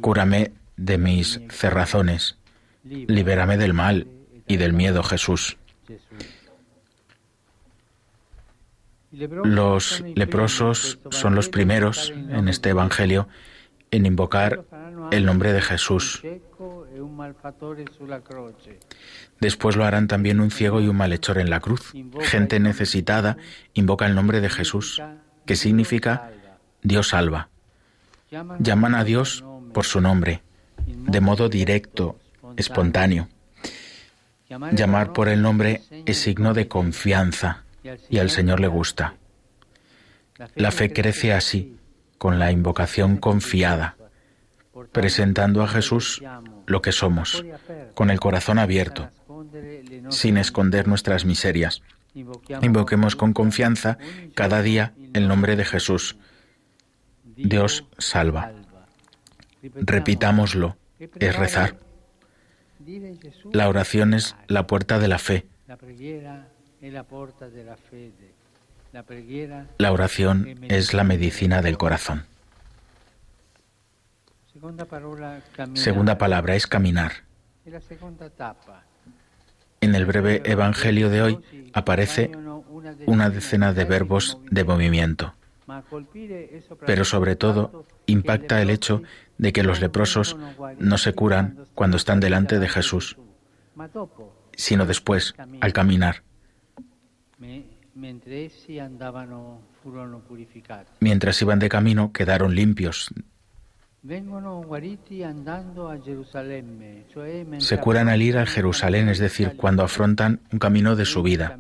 Cúrame de mis cerrazones, libérame del mal y del miedo, Jesús. Los leprosos son los primeros en este Evangelio en invocar el nombre de Jesús. Después lo harán también un ciego y un malhechor en la cruz. Gente necesitada invoca el nombre de Jesús, que significa Dios salva. Llaman a Dios por su nombre, de modo directo, espontáneo. Llamar por el nombre es signo de confianza y al Señor le gusta. La fe crece así, con la invocación confiada, presentando a Jesús lo que somos, con el corazón abierto, sin esconder nuestras miserias. Invoquemos con confianza cada día el nombre de Jesús, Dios salva. Repitámoslo, es rezar. La oración es la puerta de la fe. La oración es la medicina del corazón. Segunda palabra es caminar. En el breve Evangelio de hoy aparece una decena de verbos de movimiento, pero sobre todo impacta el hecho de que los leprosos no se curan cuando están delante de Jesús, sino después, al caminar. Mientras iban de camino, quedaron limpios. Se curan al ir a Jerusalén, es decir, cuando afrontan un camino de su vida.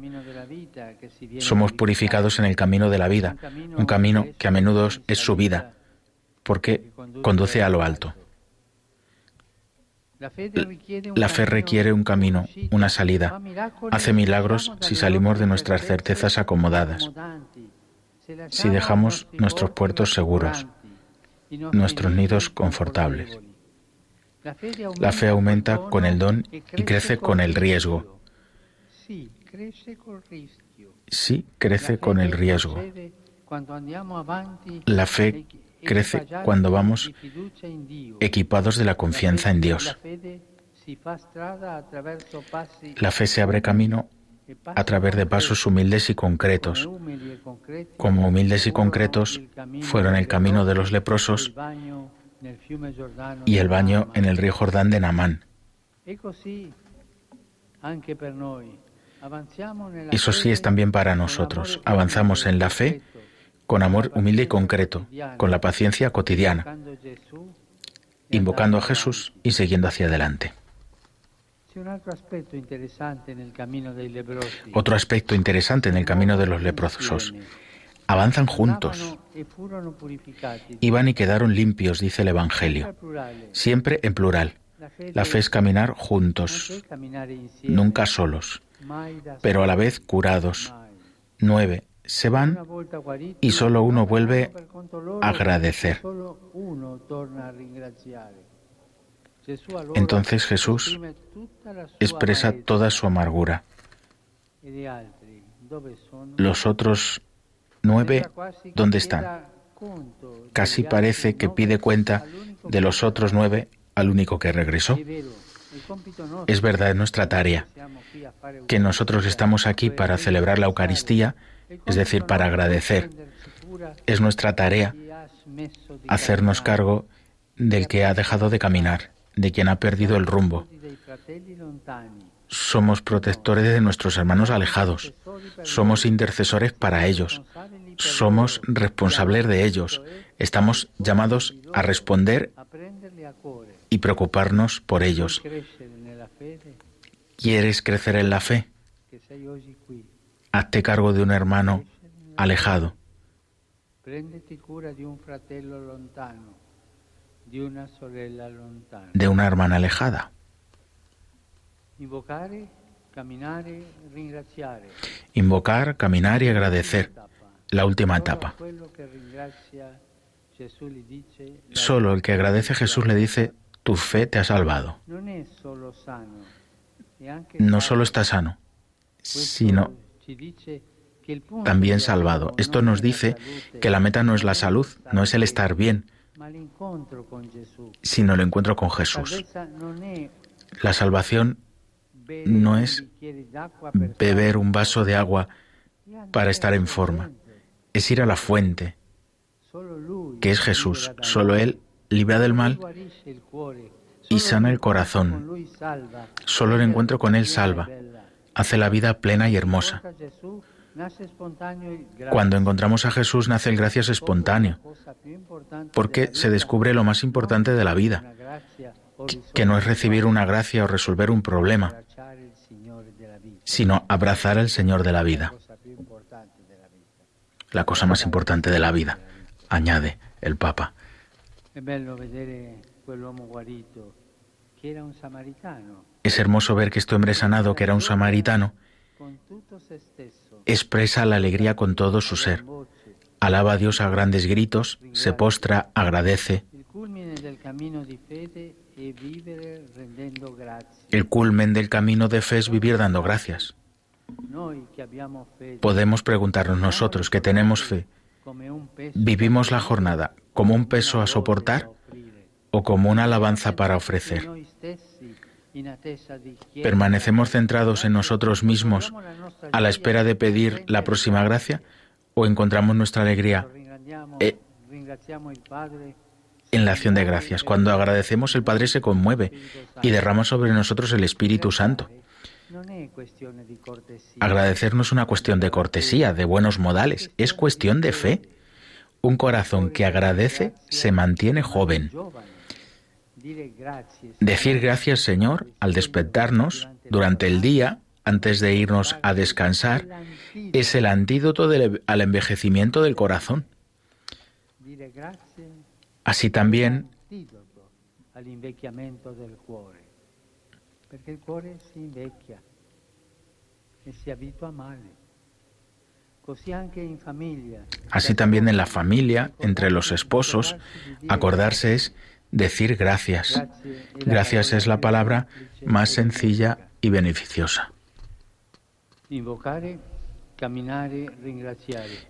Somos purificados en el camino de la vida, un camino que a menudo es su vida, porque conduce a lo alto. La fe requiere un camino, una salida. Hace milagros si salimos de nuestras certezas acomodadas, si dejamos nuestros puertos seguros, nuestros nidos confortables. La fe aumenta con el don y crece con el riesgo. Sí, crece con el riesgo. La fe crece cuando vamos equipados de la confianza en Dios. La fe se abre camino a través de pasos humildes y concretos. Como humildes y concretos fueron el camino de los leprosos y el baño en el río Jordán de Namán. Eso sí es también para nosotros. Avanzamos en la fe con amor humilde y concreto, con la paciencia cotidiana, invocando a Jesús y siguiendo hacia adelante. Otro aspecto interesante en el camino de los leprosos. Avanzan juntos. Iban y quedaron limpios, dice el Evangelio. Siempre en plural. La fe es caminar juntos, nunca solos, pero a la vez curados. Nueve. Se van y solo uno vuelve a agradecer. Entonces Jesús expresa toda su amargura. Los otros nueve, ¿dónde están? Casi parece que pide cuenta de los otros nueve al único que regresó. Es verdad, es nuestra tarea, que nosotros estamos aquí para celebrar la Eucaristía, es decir, para agradecer. Es nuestra tarea hacernos cargo del que ha dejado de caminar, de quien ha perdido el rumbo. Somos protectores de nuestros hermanos alejados. Somos intercesores para ellos. Somos responsables de ellos. Estamos llamados a responder y preocuparnos por ellos. ¿Quieres crecer en la fe? Hazte cargo de un hermano alejado de una hermana alejada. Invocar, caminar y agradecer. La última etapa. Solo el que agradece a Jesús le dice, tu fe te ha salvado. No solo está sano, sino también salvado. Esto nos dice que la meta no es la salud, no es el estar bien, sino el encuentro con Jesús. La salvación no es beber un vaso de agua para estar en forma, es ir a la fuente, que es Jesús. Solo Él libra del mal y sana el corazón. Solo el encuentro con Él salva, hace la vida plena y hermosa. Cuando encontramos a Jesús nace el gracias espontáneo, porque se descubre lo más importante de la vida, que no es recibir una gracia o resolver un problema, sino abrazar al Señor de la vida. La cosa más importante de la vida, añade el Papa. Es hermoso ver que este hombre sanado, que era un samaritano, expresa la alegría con todo su ser. alaba a Dios a grandes gritos, se postra, agradece. El culmen del camino de fe es vivir dando gracias. Podemos preguntarnos nosotros que tenemos fe, ¿vivimos la jornada como un peso a soportar o como una alabanza para ofrecer? ¿Permanecemos centrados en nosotros mismos a la espera de pedir la próxima gracia o encontramos nuestra alegría Eh. en la acción de gracias? Cuando agradecemos el Padre se conmueve y derrama sobre nosotros el Espíritu Santo. Agradecer no es una cuestión de cortesía, de buenos modales, es cuestión de fe. Un corazón que agradece se mantiene joven. Decir gracias Señor al despertarnos durante el día, antes de irnos a descansar, es el antídoto del- al envejecimiento del corazón. Así también, así también en la familia, entre los esposos, acordarse es decir gracias. Gracias es la palabra más sencilla y beneficiosa.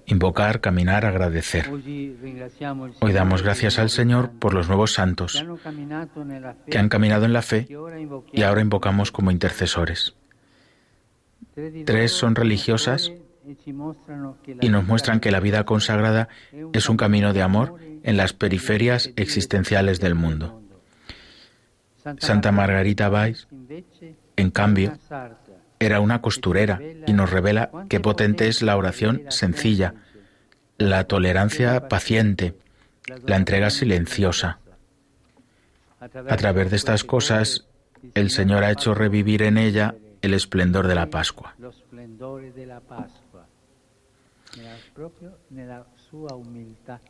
Invocar, caminar, agradecer. Hoy damos gracias al Señor por los nuevos santos que han caminado en la fe y ahora invocamos como intercesores. Tres son religiosas y nos muestran que la vida consagrada es un camino de amor en las periferias existenciales del mundo. Santa Margarita invece en cambio, era una costurera y nos revela qué potente es la oración sencilla, la tolerancia paciente, la entrega silenciosa. A través de estas cosas, el Señor ha hecho revivir en ella el esplendor de la Pascua. lo splendore della Pasqua nella, proprio nella sua umiltà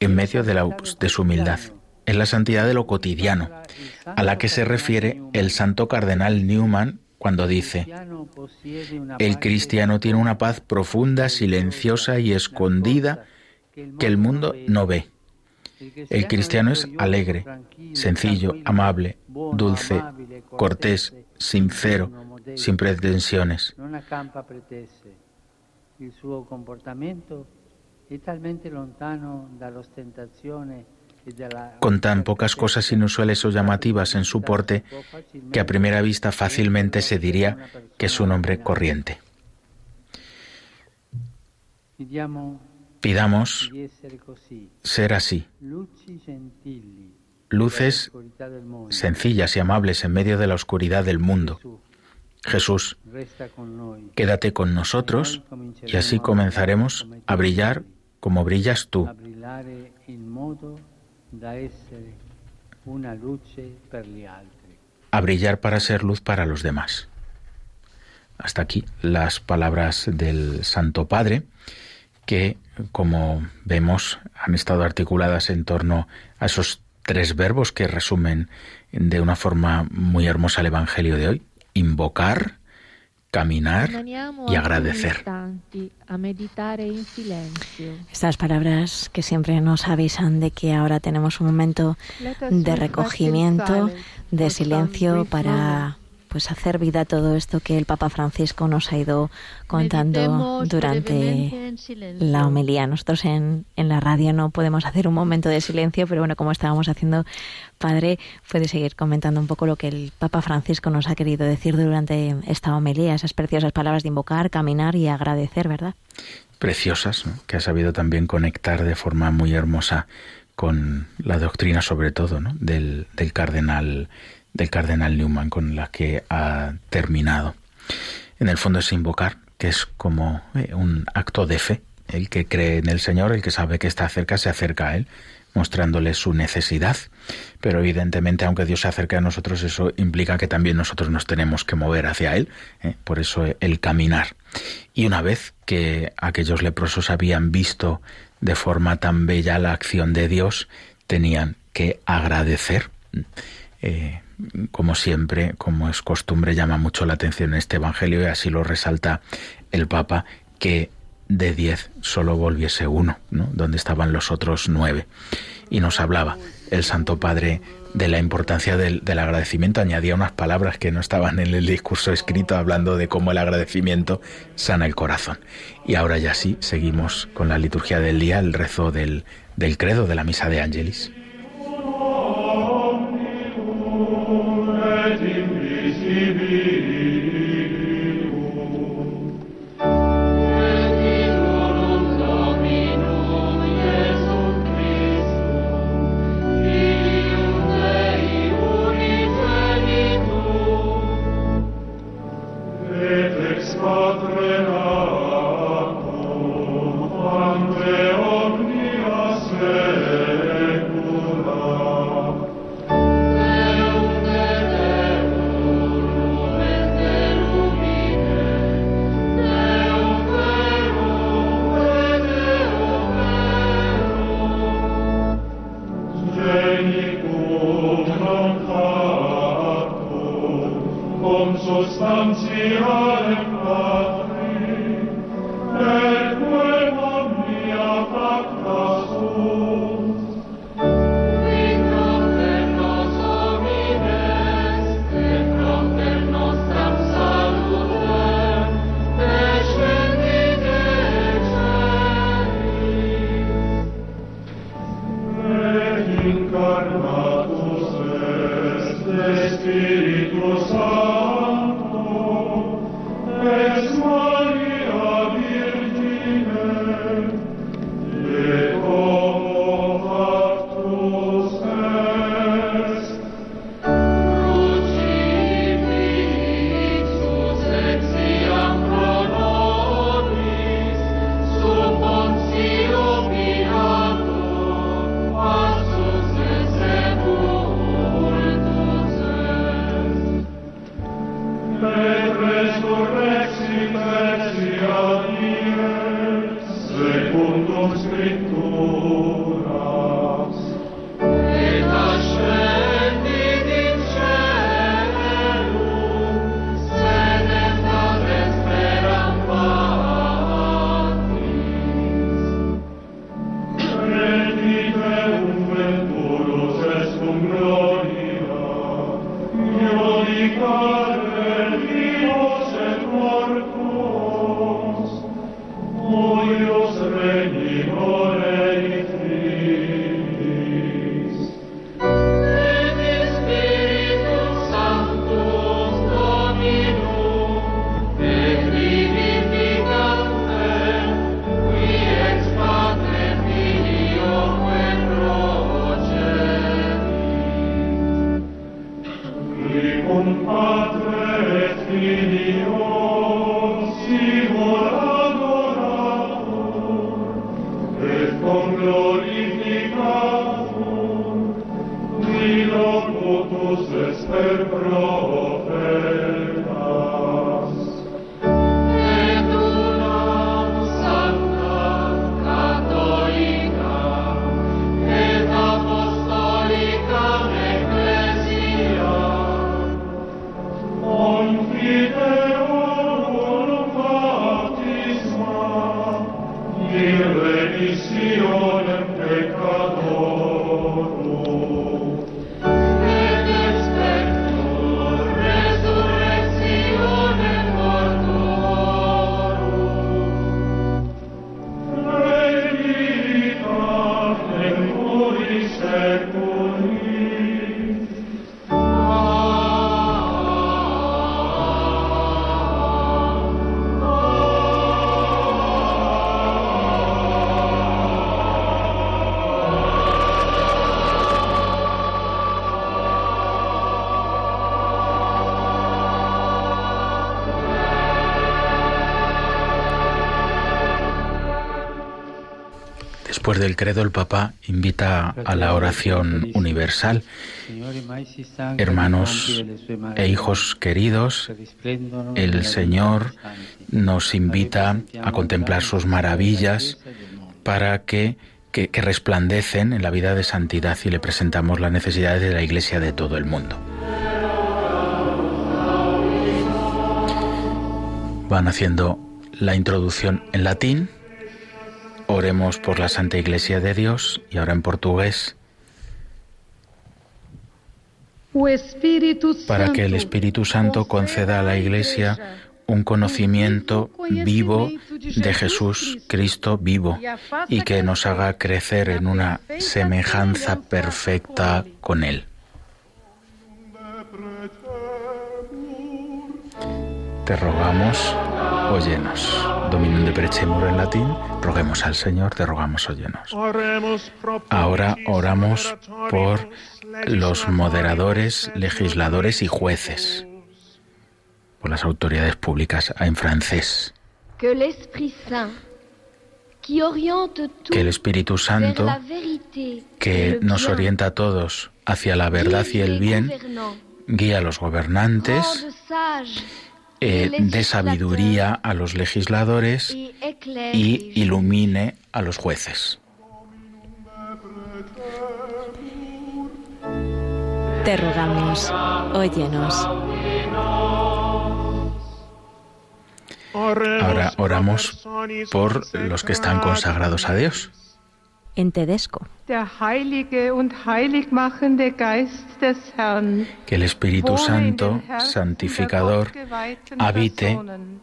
en medio de, la- de su humildad. Es la santidad de lo cotidiano, a la que se refiere el santo cardenal Newman cuando dice, el cristiano tiene una paz profunda, silenciosa y escondida que el mundo no ve. El cristiano es alegre, sencillo, amable, dulce, cortés, sincero, sin pretensiones. Con tan pocas cosas inusuales o llamativas en su porte que a primera vista fácilmente se diría que es un hombre corriente. Pidamos ser así, luces sencillas y amables en medio de la oscuridad del mundo. Jesús, quédate con nosotros y así comenzaremos a brillar como brillas tú, a brillar para ser luz para los demás. Hasta aquí las palabras del Santo Padre, que, como vemos, han estado articuladas en torno a esos tres verbos que resumen de una forma muy hermosa el Evangelio de hoy. Invocar, caminar y agradecer. Estas palabras que siempre nos avisan de que ahora tenemos un momento de recogimiento, de silencio para. Pues hacer vida todo esto que el Papa Francisco nos ha ido contando Meditemos durante la homilía. Nosotros en, en la radio no podemos hacer un momento de silencio, pero bueno, como estábamos haciendo, Padre, puede seguir comentando un poco lo que el Papa Francisco nos ha querido decir durante esta homilía, esas preciosas palabras de invocar, caminar y agradecer, ¿verdad? preciosas, ¿no? que ha sabido también conectar de forma muy hermosa con la doctrina, sobre todo, ¿no? del, del cardenal del cardenal Newman, con la que ha terminado. En el fondo es invocar, que es como eh, un acto de fe. El que cree en el Señor, el que sabe que está cerca, se acerca a Él, mostrándole su necesidad. Pero evidentemente, aunque Dios se acerque a nosotros, eso implica que también nosotros nos tenemos que mover hacia Él. ¿eh? Por eso eh, el caminar. Y una vez que aquellos leprosos habían visto de forma tan bella la acción de Dios, tenían que agradecer. Eh, como siempre, como es costumbre, llama mucho la atención en este Evangelio y así lo resalta el Papa, que de diez solo volviese uno, ¿no? donde estaban los otros nueve. Y nos hablaba el Santo Padre de la importancia del, del, agradecimiento, añadía unas palabras que no estaban en el discurso escrito, hablando de cómo el agradecimiento sana el corazón. Y ahora ya sí, seguimos con la liturgia del día, el rezo del, del credo de la misa de Ángelis. Después del credo, el Papa invita a la oración universal. Hermanos e hijos queridos, el Señor nos invita a contemplar sus maravillas para que, que, que resplandecen en la vida de santidad y le presentamos las necesidades de la Iglesia de todo el mundo. Van haciendo la introducción en latín Oremos por la Santa Iglesia de Dios y ahora en portugués para que el Espíritu Santo conceda a la Iglesia un conocimiento vivo de Jesús Cristo vivo y que nos haga crecer en una semejanza perfecta con Él. Te rogamos, óyenos. Dominum de Prechemur en latín, roguemos al Señor, te rogamos, óyenos. Ahora oramos por los moderadores, legisladores y jueces, por las autoridades públicas en francés. Que el Espíritu Santo, que nos orienta a todos hacia la verdad y el bien, guía a los gobernantes, eh, dé sabiduría a los legisladores y ilumine a los jueces. Te rogamos, óyenos. Ahora oramos por los que están consagrados a Dios. En Tedesco. Der heilige und heiligmachende Geist des Herrn Que el Espíritu Santo, santificador, habite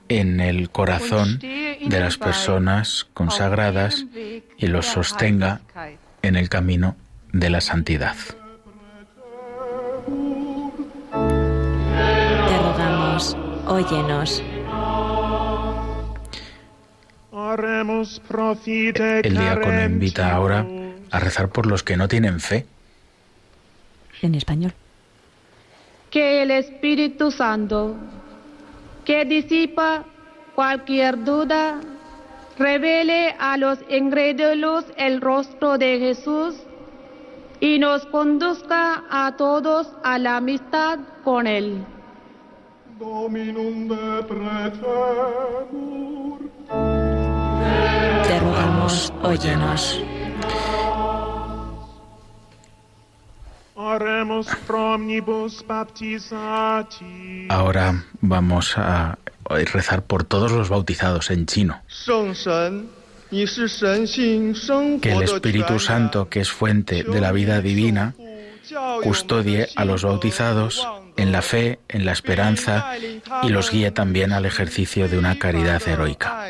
en el corazón de las personas consagradas y los sostenga en el camino de la santidad. Te rogamos, óyenos. El diácono invita ahora a rezar por los que no tienen fe. En español. Que el Espíritu Santo, que disipa cualquier duda, revele a los incrédulos el rostro de Jesús y nos conduzca a todos a la amistad con Él. Te rogamos, óyenos. Ahora vamos a rezar por todos los bautizados en chino. Que el Espíritu Santo, que es fuente de la vida divina, custodie a los bautizados en la fe, en la esperanza y los guíe también al ejercicio de una caridad heroica.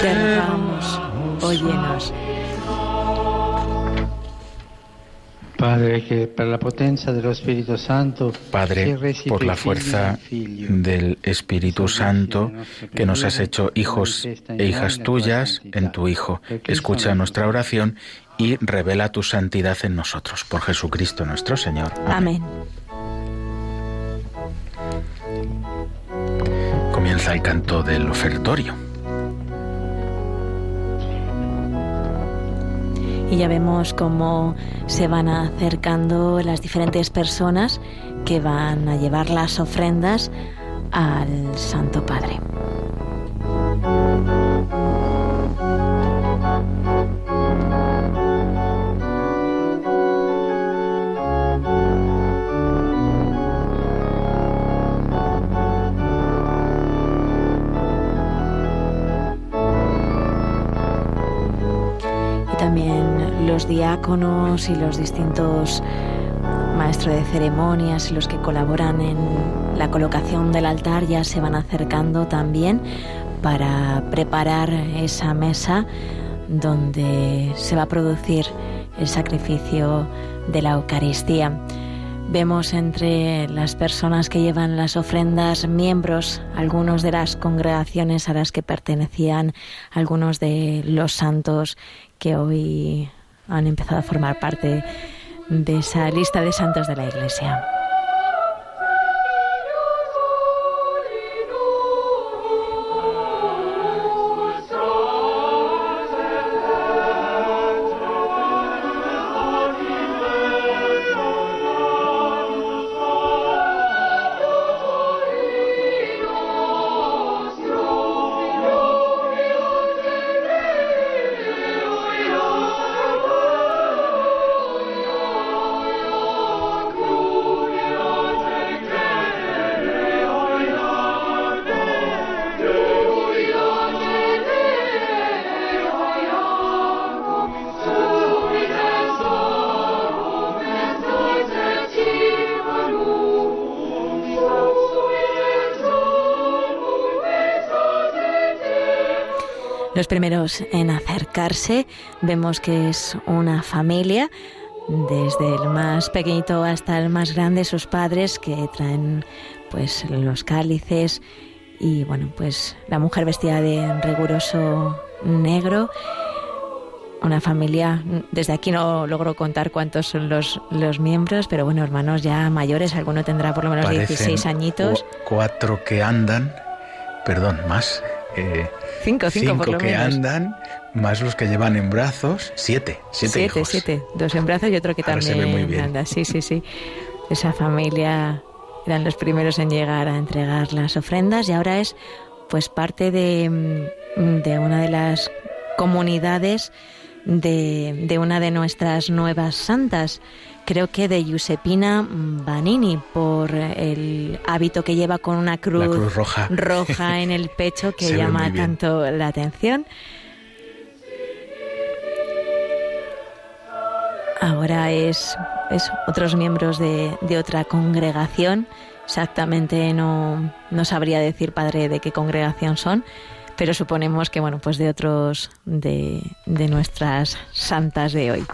Te rogamos, óyenos. Padre, que per la potenza dello Spirito Santo Padre, por la fuerza del Espíritu Santo, que nos has hecho hijos e hijas tuyas en tu Hijo, escucha nuestra oración y revela tu santidad en nosotros. Por Jesucristo nuestro Señor. Amén. Comienza el canto del ofertorio. Y ya vemos cómo se van acercando las diferentes personas que van a llevar las ofrendas al Santo Padre. Los diáconos y los distintos maestros de ceremonias y los que colaboran en la colocación del altar ya se van acercando también para preparar esa mesa donde se va a producir el sacrificio de la Eucaristía. Vemos entre las personas que llevan las ofrendas miembros, algunos de las congregaciones a las que pertenecían algunos de los santos que hoy han empezado a formar parte de esa lista de santos de la Iglesia. Los primeros en acercarse. Vemos que es una familia, desde el más pequeñito hasta el más grande, sus padres que traen pues los cálices y bueno, pues la mujer vestida de riguroso negro. Una familia, desde aquí no logro contar cuántos son los, los miembros, pero bueno, hermanos ya mayores, alguno tendrá por lo menos Parecen 16 añitos. cu- Cuatro que andan, perdón, más. Eh, Cinco, cinco, por lo que menos. andan, más los que llevan en brazos, siete, siete, siete, hijos. siete. Dos en brazos y otro que Ahora también ve muy bien. anda. Sí, sí, sí. Esa familia eran los primeros en llegar a entregar las ofrendas y ahora es pues parte de, mm, de una de las comunidades de, de una de nuestras nuevas santas, creo que de Giuseppina Banini, por el hábito que lleva con una cruz, roja. roja en el pecho que llama tanto la atención. Ahora es, es otros miembros de, de otra congregación. Exactamente no, no sabría decir, padre, de qué congregación son, pero suponemos que, bueno, pues de otros de, de nuestras santas de hoy.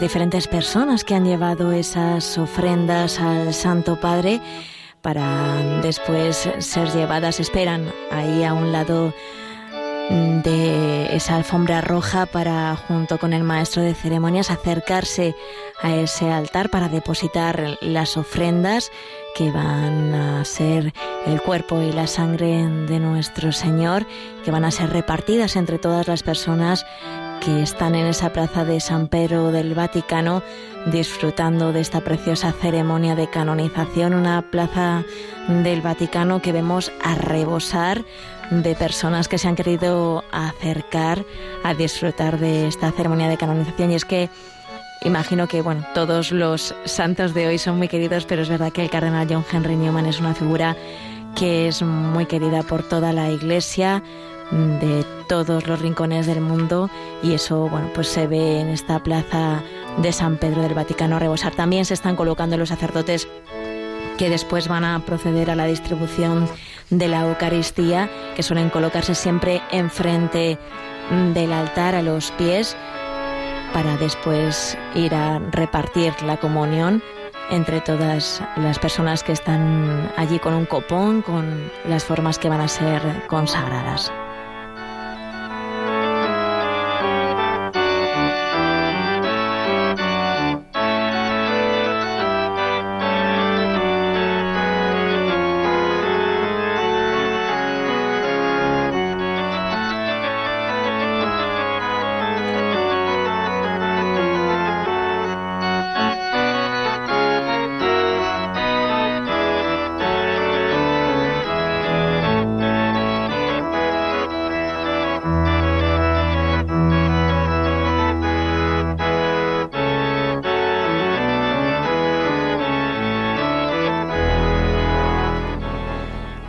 Diferentes personas que han llevado esas ofrendas al Santo Padre para después ser llevadas, esperan ahí a un lado de esa alfombra roja para, junto con el maestro de ceremonias, acercarse a ese altar para depositar las ofrendas que van a ser el cuerpo y la sangre de nuestro Señor, que van a ser repartidas entre todas las personas que están en esa plaza de San Pedro del Vaticano disfrutando de esta preciosa ceremonia de canonización, una plaza del Vaticano que vemos a rebosar de personas que se han querido acercar a disfrutar de esta ceremonia de canonización. Y es que Imagino que bueno, todos los santos de hoy son muy queridos, pero es verdad que el cardenal John Henry Newman es una figura que es muy querida por toda la Iglesia de todos los rincones del mundo y eso bueno pues se ve en esta plaza de San Pedro del Vaticano rebosar. También se están colocando los sacerdotes que después van a proceder a la distribución de la Eucaristía, que suelen colocarse siempre enfrente del altar a los pies para después ir a repartir la comunión entre todas las personas que están allí con un copón, con las formas que van a ser consagradas.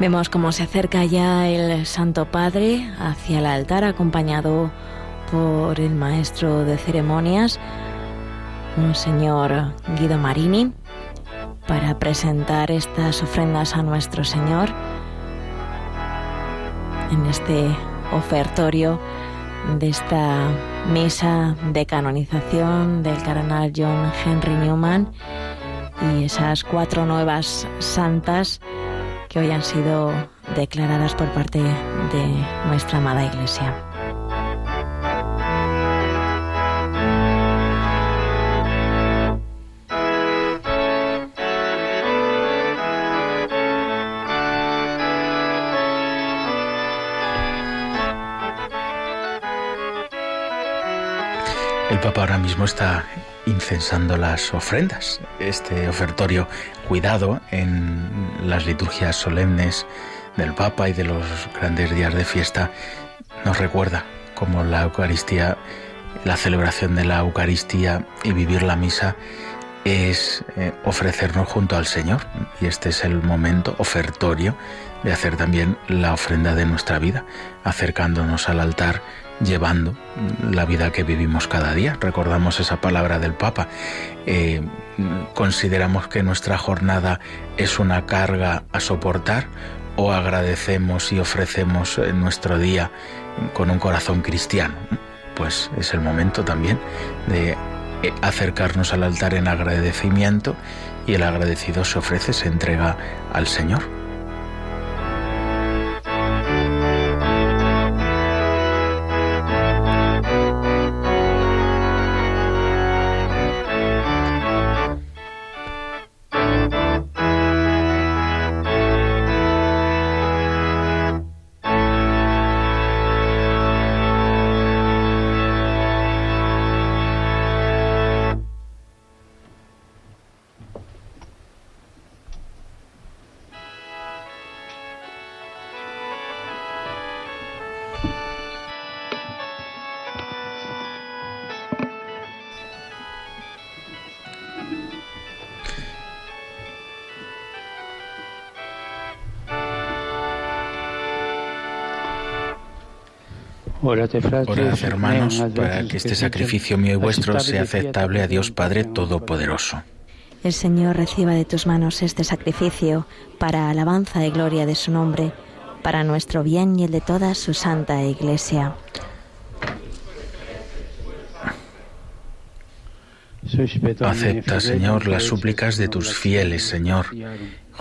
Vemos cómo se acerca ya el Santo Padre hacia el altar acompañado por el maestro de ceremonias, un señor Guido Marini, para presentar estas ofrendas a nuestro Señor en este ofertorio de esta misa de canonización del cardenal John Henry Newman y esas cuatro nuevas santas que hoy han sido declaradas por parte de nuestra amada Iglesia. Papa ahora mismo está incensando las ofrendas. Este ofertorio cuidado en las liturgias solemnes del Papa y de los grandes días de fiesta nos recuerda cómo la Eucaristía, la celebración de la Eucaristía y vivir la misa es eh, ofrecernos junto al Señor y este es el momento ofertorio de hacer también la ofrenda de nuestra vida, acercándonos al altar llevando la vida que vivimos cada día. Recordamos esa palabra del Papa. Eh, consideramos que nuestra jornada es una carga a soportar o agradecemos y ofrecemos nuestro día con un corazón cristiano. Pues es el momento también de eh, acercarnos al altar en agradecimiento y el agradecido se ofrece, se entrega al Señor. Orad, hermanos, para que este sacrificio mío y vuestro sea aceptable a Dios Padre Todopoderoso. El Señor reciba de tus manos este sacrificio para alabanza y gloria de su nombre, para nuestro bien y el de toda su santa Iglesia. Acepta, Señor, las súplicas de tus fieles, Señor,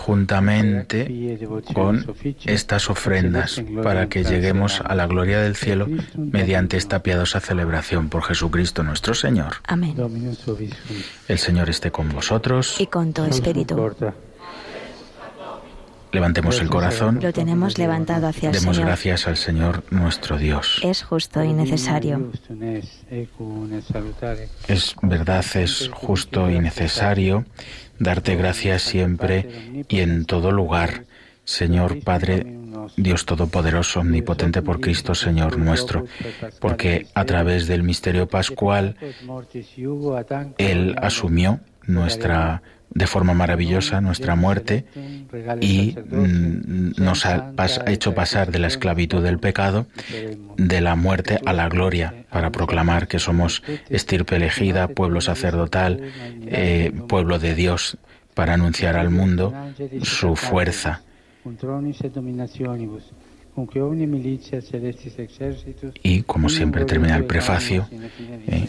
juntamente con estas ofrendas, para que lleguemos a la gloria del cielo mediante esta piadosa celebración por Jesucristo nuestro Señor. Amén. El Señor esté con vosotros. Y con tu espíritu. Levantemos el corazón. Lo tenemos levantado hacia el Demos Señor. gracias al Señor nuestro Dios. Es justo y necesario. Es verdad, es justo y necesario darte gracias siempre y en todo lugar, Señor Padre, Dios Todopoderoso, Omnipotente por Cristo, Señor nuestro, porque a través del misterio pascual Él asumió nuestra de forma maravillosa nuestra muerte y mm, nos ha, pas- hecho pasar de la esclavitud del pecado, de la muerte a la gloria, para proclamar que somos estirpe elegida, pueblo sacerdotal, eh, pueblo de Dios, para anunciar al mundo su fuerza. Y como siempre termina el prefacio, eh,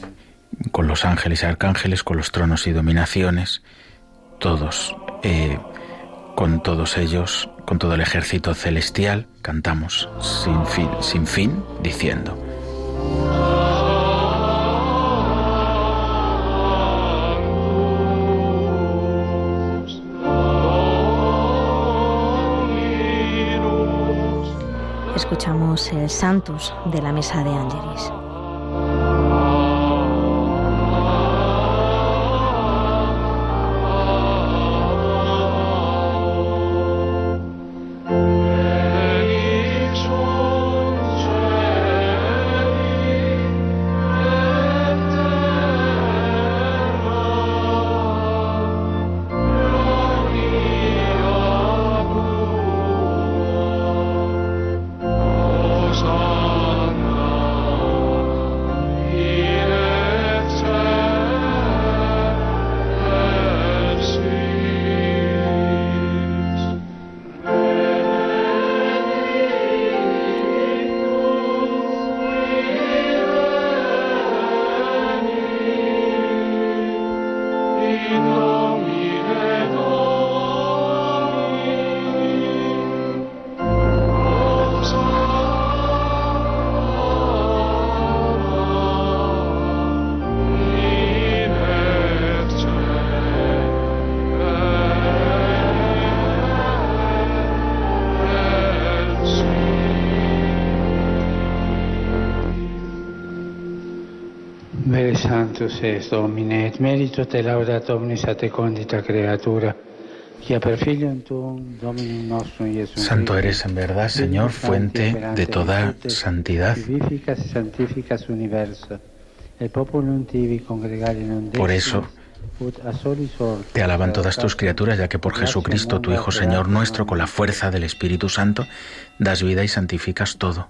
con los ángeles y arcángeles, con los tronos y dominaciones, todos, eh, con todos ellos, con todo el ejército celestial, cantamos sin fin, sin fin diciendo. Escuchamos el Santus de la Mesa de Ángeles. Sanctus es Domine, et meritus te laudat omnis a te condita creatura, Santo eres en verdad, Señor, fuente de toda santidad. Por eso te alaban todas tus criaturas, ya que por Jesucristo, tu Hijo Señor nuestro, con la fuerza del Espíritu Santo, das vida y santificas todo.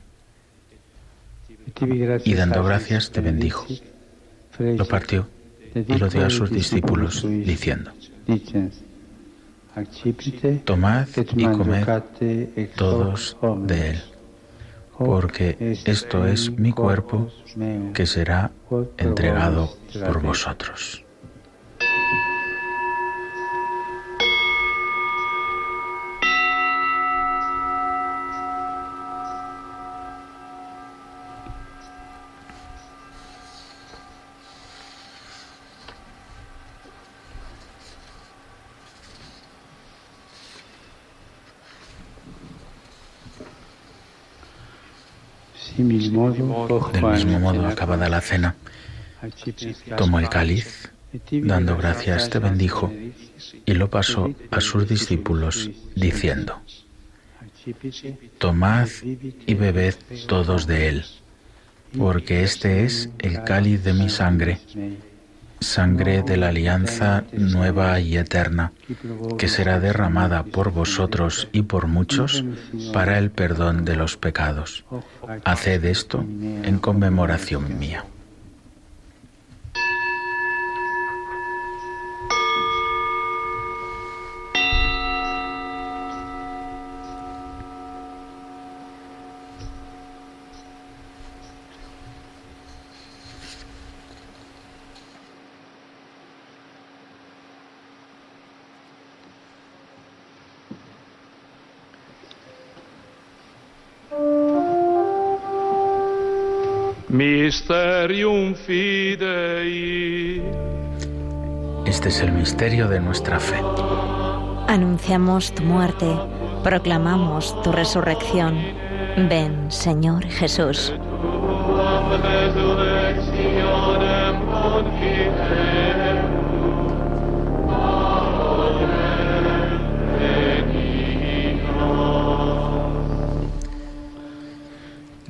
y dando gracias te bendijo. Lo partió y lo dio a sus discípulos, diciendo, Tomad y comed todos de él, porque est esto es mi cuerpo que será entregado por vosotros. Del mismo modo, acabada la cena, tomó el cáliz, dando gracias te bendijo y lo pasó a sus discípulos, diciendo, Tomad y bebed todos de él, porque este es el cáliz de mi sangre, sangre de la alianza nueva y eterna, que será derramada por vosotros y por muchos para el perdón de los pecados. Haced esto en conmemoración mía. Mysterium Fidei. Este es el misterio de nuestra fe. Anunciamos tu muerte, proclamamos tu resurrección. Ven, Señor Jesús.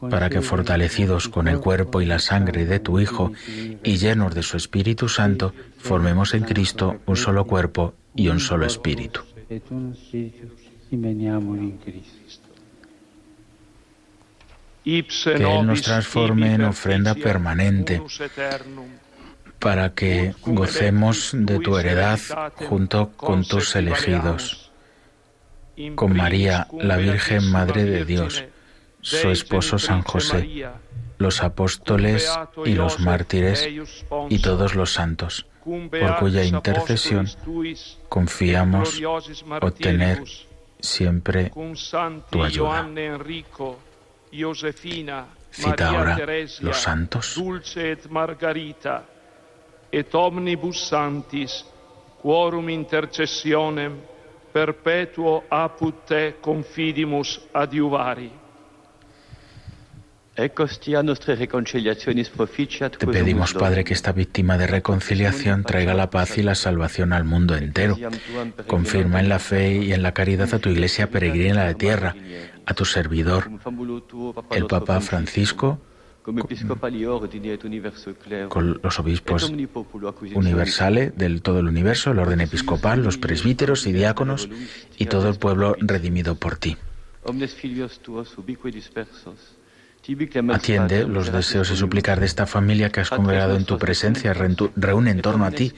para que fortalecidos con el cuerpo y la sangre de tu Hijo y llenos de su Espíritu Santo, formemos en Cristo un solo cuerpo y un solo espíritu. Que Él nos transforme en ofrenda permanente, para que gocemos de tu heredad junto con tus elegidos, con María, la Virgen Madre de Dios, su esposo San José, los apóstoles y los mártires y todos los santos, por cuya intercesión confiamos obtener siempre tu ayuda. Cita ahora los santos. Dulce et Margarita, et omnibus santis, quorum intercessionem perpetuo apud te confidimus adiuvari. Te pedimos, Padre, que esta víctima de reconciliación traiga la paz y la salvación al mundo entero. Confirma en la fe y en la caridad a tu iglesia peregrina la tierra, a tu servidor, el Papa Francisco, con los obispos universales del todo el universo, el orden episcopal, los presbíteros y diáconos y todo el pueblo redimido por ti. Atiende los deseos y súplicas de esta familia que has congregado en tu presencia. Reúne en torno a ti,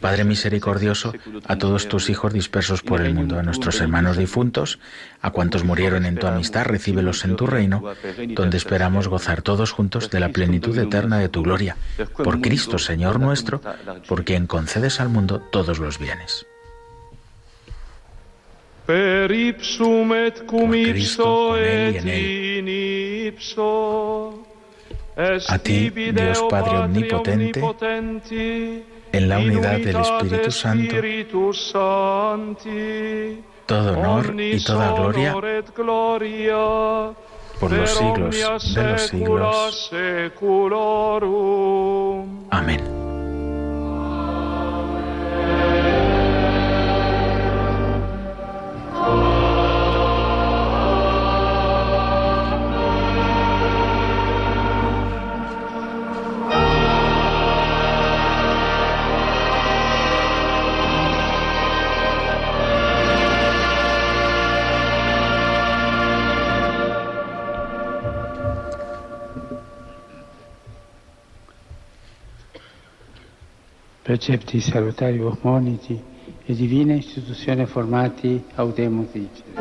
Padre misericordioso, a todos tus hijos dispersos por el mundo, a nuestros hermanos difuntos, a cuantos murieron en tu amistad, recíbelos en tu reino, donde esperamos gozar todos juntos de la plenitud eterna de tu gloria. Por Cristo, Señor nuestro, por quien concedes al mundo todos los bienes. Et cum ipso et in ipso. A ti, Dios Padre Omnipotente, en la unidad del Espíritu Santo, todo honor y toda gloria por los siglos de los siglos. Amén. Precepti salutari vos moniti e divina istituzione formati audemus dicere.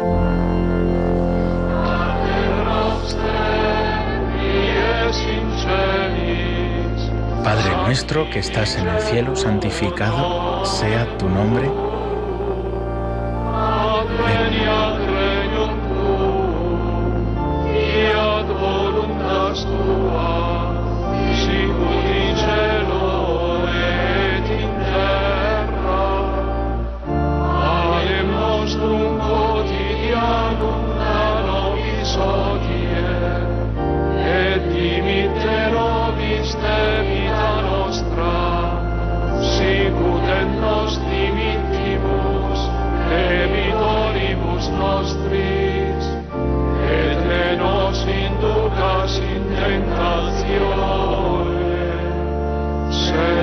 Padre nuestro que estás en el cielo, santificado sea tu nombre. Veniat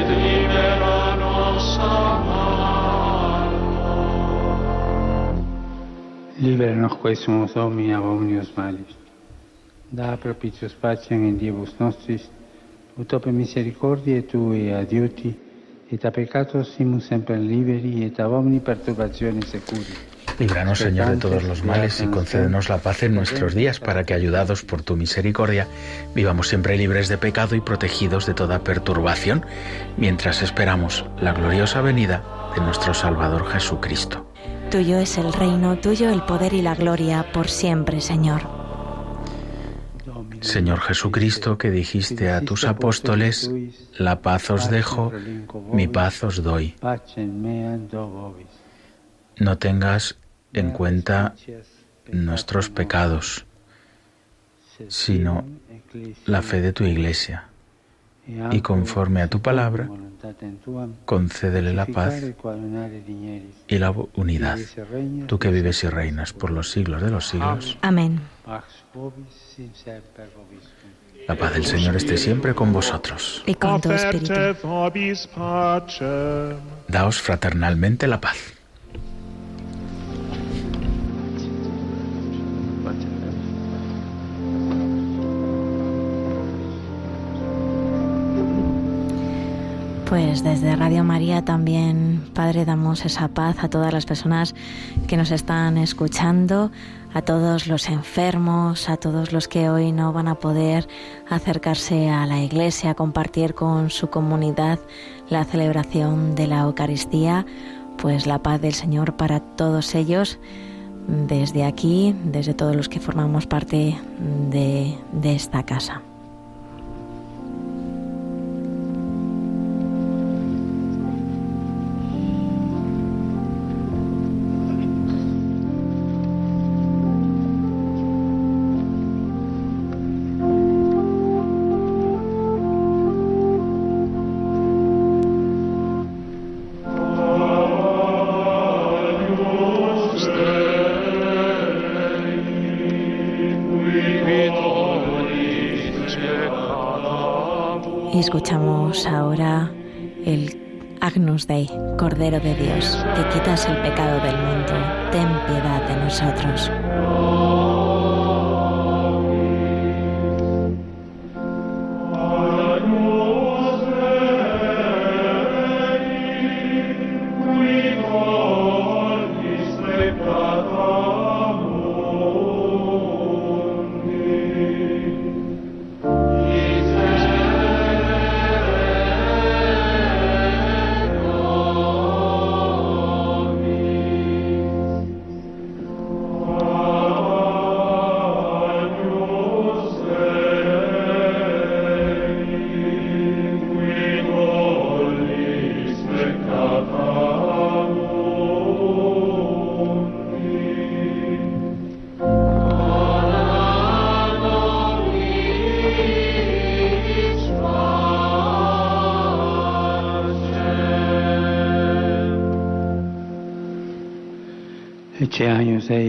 libera nos a malo. Libera nos quesumus Domini ab omnius malis. Da propitius pacem in Diebus nostris, ut ope misericordiae Tui adiuti, et a peccatos simus sempre liberi, et ab omni perturbatione securi. Líbranos, Señor, de todos los males y concédenos la paz en nuestros días, para que, ayudados por tu misericordia, vivamos siempre libres de pecado y protegidos de toda perturbación, mientras esperamos la gloriosa venida de nuestro Salvador Jesucristo. Tuyo es el reino, tuyo el poder y la gloria, por siempre, Señor. Señor Jesucristo, que dijiste a tus apóstoles, la paz os dejo, mi paz os doy. No tengas en cuenta nuestros pecados, sino la fe de tu iglesia. Y conforme a tu palabra, concédele la paz y la unidad, tú que vives y reinas por los siglos de los siglos. Amén. La paz del Señor esté siempre con vosotros. Y con tu espíritu. Daos fraternalmente la paz. Pues desde Radio María también, Padre, damos esa paz a todas las personas que nos están escuchando, a todos los enfermos, a todos los que hoy no van a poder acercarse a la iglesia, compartir con su comunidad la celebración de la Eucaristía, pues la paz del Señor para todos ellos, desde aquí, desde todos los que formamos parte de, de esta casa. Ahora el Agnus Dei, Cordero de Dios, que quitas el pecado del mundo, ten piedad de nosotros.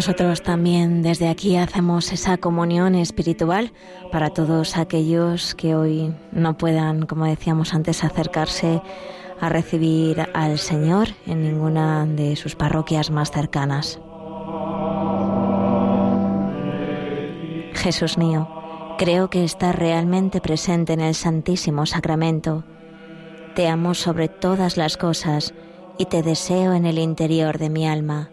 Nosotros también desde aquí hacemos esa comunión espiritual para todos aquellos que hoy no puedan, como decíamos antes, acercarse a recibir al Señor en ninguna de sus parroquias más cercanas. Jesús mío, creo que estás realmente presente en el Santísimo Sacramento. Te amo sobre todas las cosas y te deseo en el interior de mi alma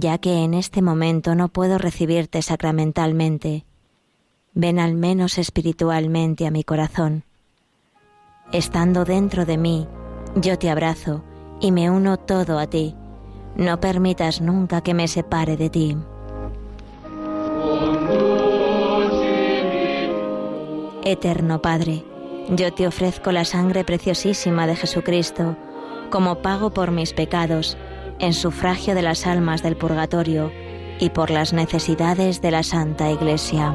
ya que en este momento no puedo recibirte sacramentalmente. Ven al menos espiritualmente a mi corazón. Estando dentro de mí, yo te abrazo y me uno todo a ti. No permitas nunca que me separe de ti. Eterno Padre, yo te ofrezco la sangre preciosísima de Jesucristo como pago por mis pecados en sufragio de las almas del purgatorio y por las necesidades de la Santa Iglesia.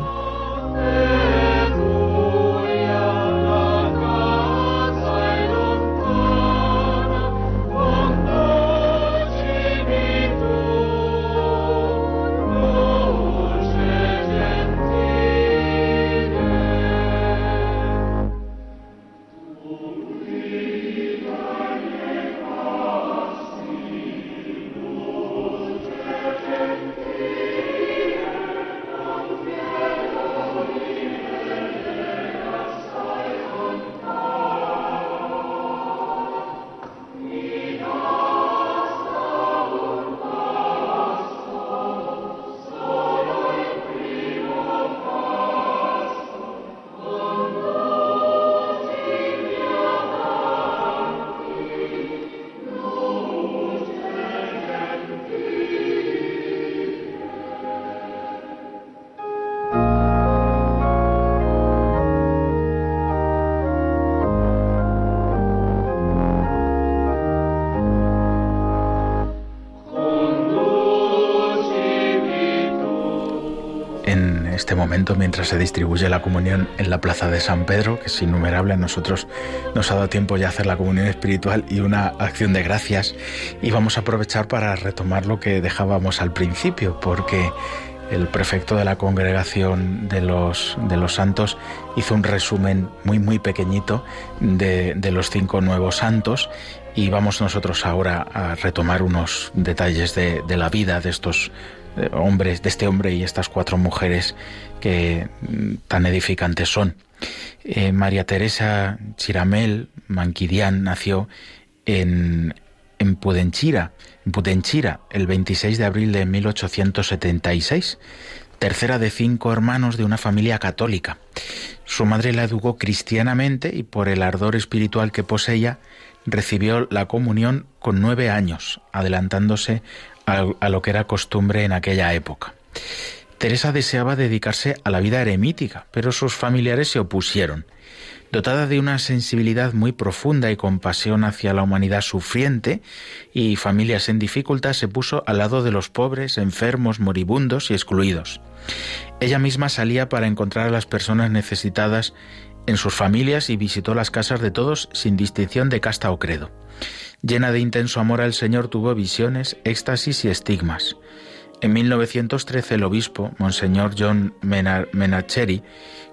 Mientras se distribuye la comunión en la plaza de San Pedro, que es innumerable, a nosotros nos ha dado tiempo ya hacer la comunión espiritual y una acción de gracias. Y vamos a aprovechar para retomar lo que dejábamos al principio, porque el prefecto de la congregación de los, de los santos hizo un resumen muy, muy pequeñito de, de los cinco nuevos santos y vamos nosotros ahora a retomar unos detalles de, de la vida de estos hombres, de este hombre y estas cuatro mujeres que mm, tan edificantes son. Eh, María Teresa Chiramel Manquidian nació en, en Pudenchira, en Pudenchira, el 26 de abril de 1876, tercera de cinco hermanos de una familia católica. Su madre la educó cristianamente y por el ardor espiritual que poseía, recibió la comunión con nueve años, adelantándose a, lo que era costumbre en aquella época. Teresa deseaba dedicarse a la vida eremítica, pero sus familiares se opusieron. Dotada de una sensibilidad muy profunda y compasión hacia la humanidad sufriente y familias en dificultad, se puso al lado de los pobres, enfermos, moribundos y excluidos. Ella misma salía para encontrar a las personas necesitadas en sus familias y visitó las casas de todos sin distinción de casta o credo. Llena de intenso amor al Señor tuvo visiones, éxtasis y estigmas. En 1913 el obispo, Monseñor John Menacheri,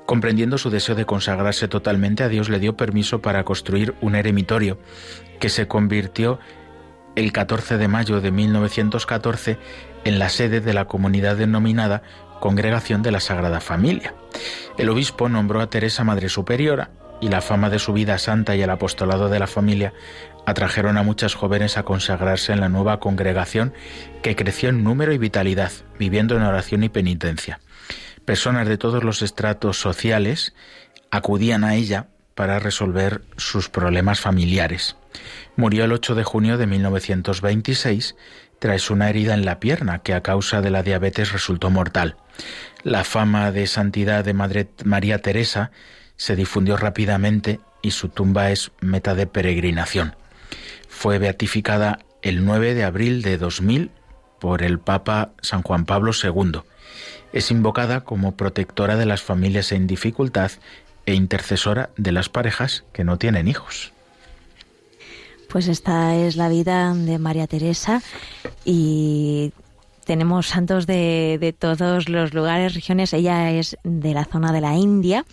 comprendiendo su deseo de consagrarse totalmente a Dios, le dio permiso para construir un eremitorio que se convirtió el 14 de mayo de 1914 en la sede de la comunidad denominada Congregación de la Sagrada Familia. El obispo nombró a Teresa Madre Superiora y la fama de su vida santa y el apostolado de la familia atrajeron a muchas jóvenes a consagrarse en la nueva congregación que creció en número y vitalidad, viviendo en oración y penitencia. Personas de todos los estratos sociales acudían a ella para resolver sus problemas familiares. Murió el 8 de junio de 1926 tras una herida en la pierna que a causa de la diabetes resultó mortal. La fama de santidad de Madre María Teresa se difundió rápidamente y su tumba es meta de peregrinación. Fue beatificada el 9 de abril de 2000 por el Papa San Juan Pablo II. Es invocada como protectora de las familias en dificultad e intercesora de las parejas que no tienen hijos. Pues esta es la vida de María Teresa y tenemos santos de, de todos los lugares, regiones. Ella es de la zona de la India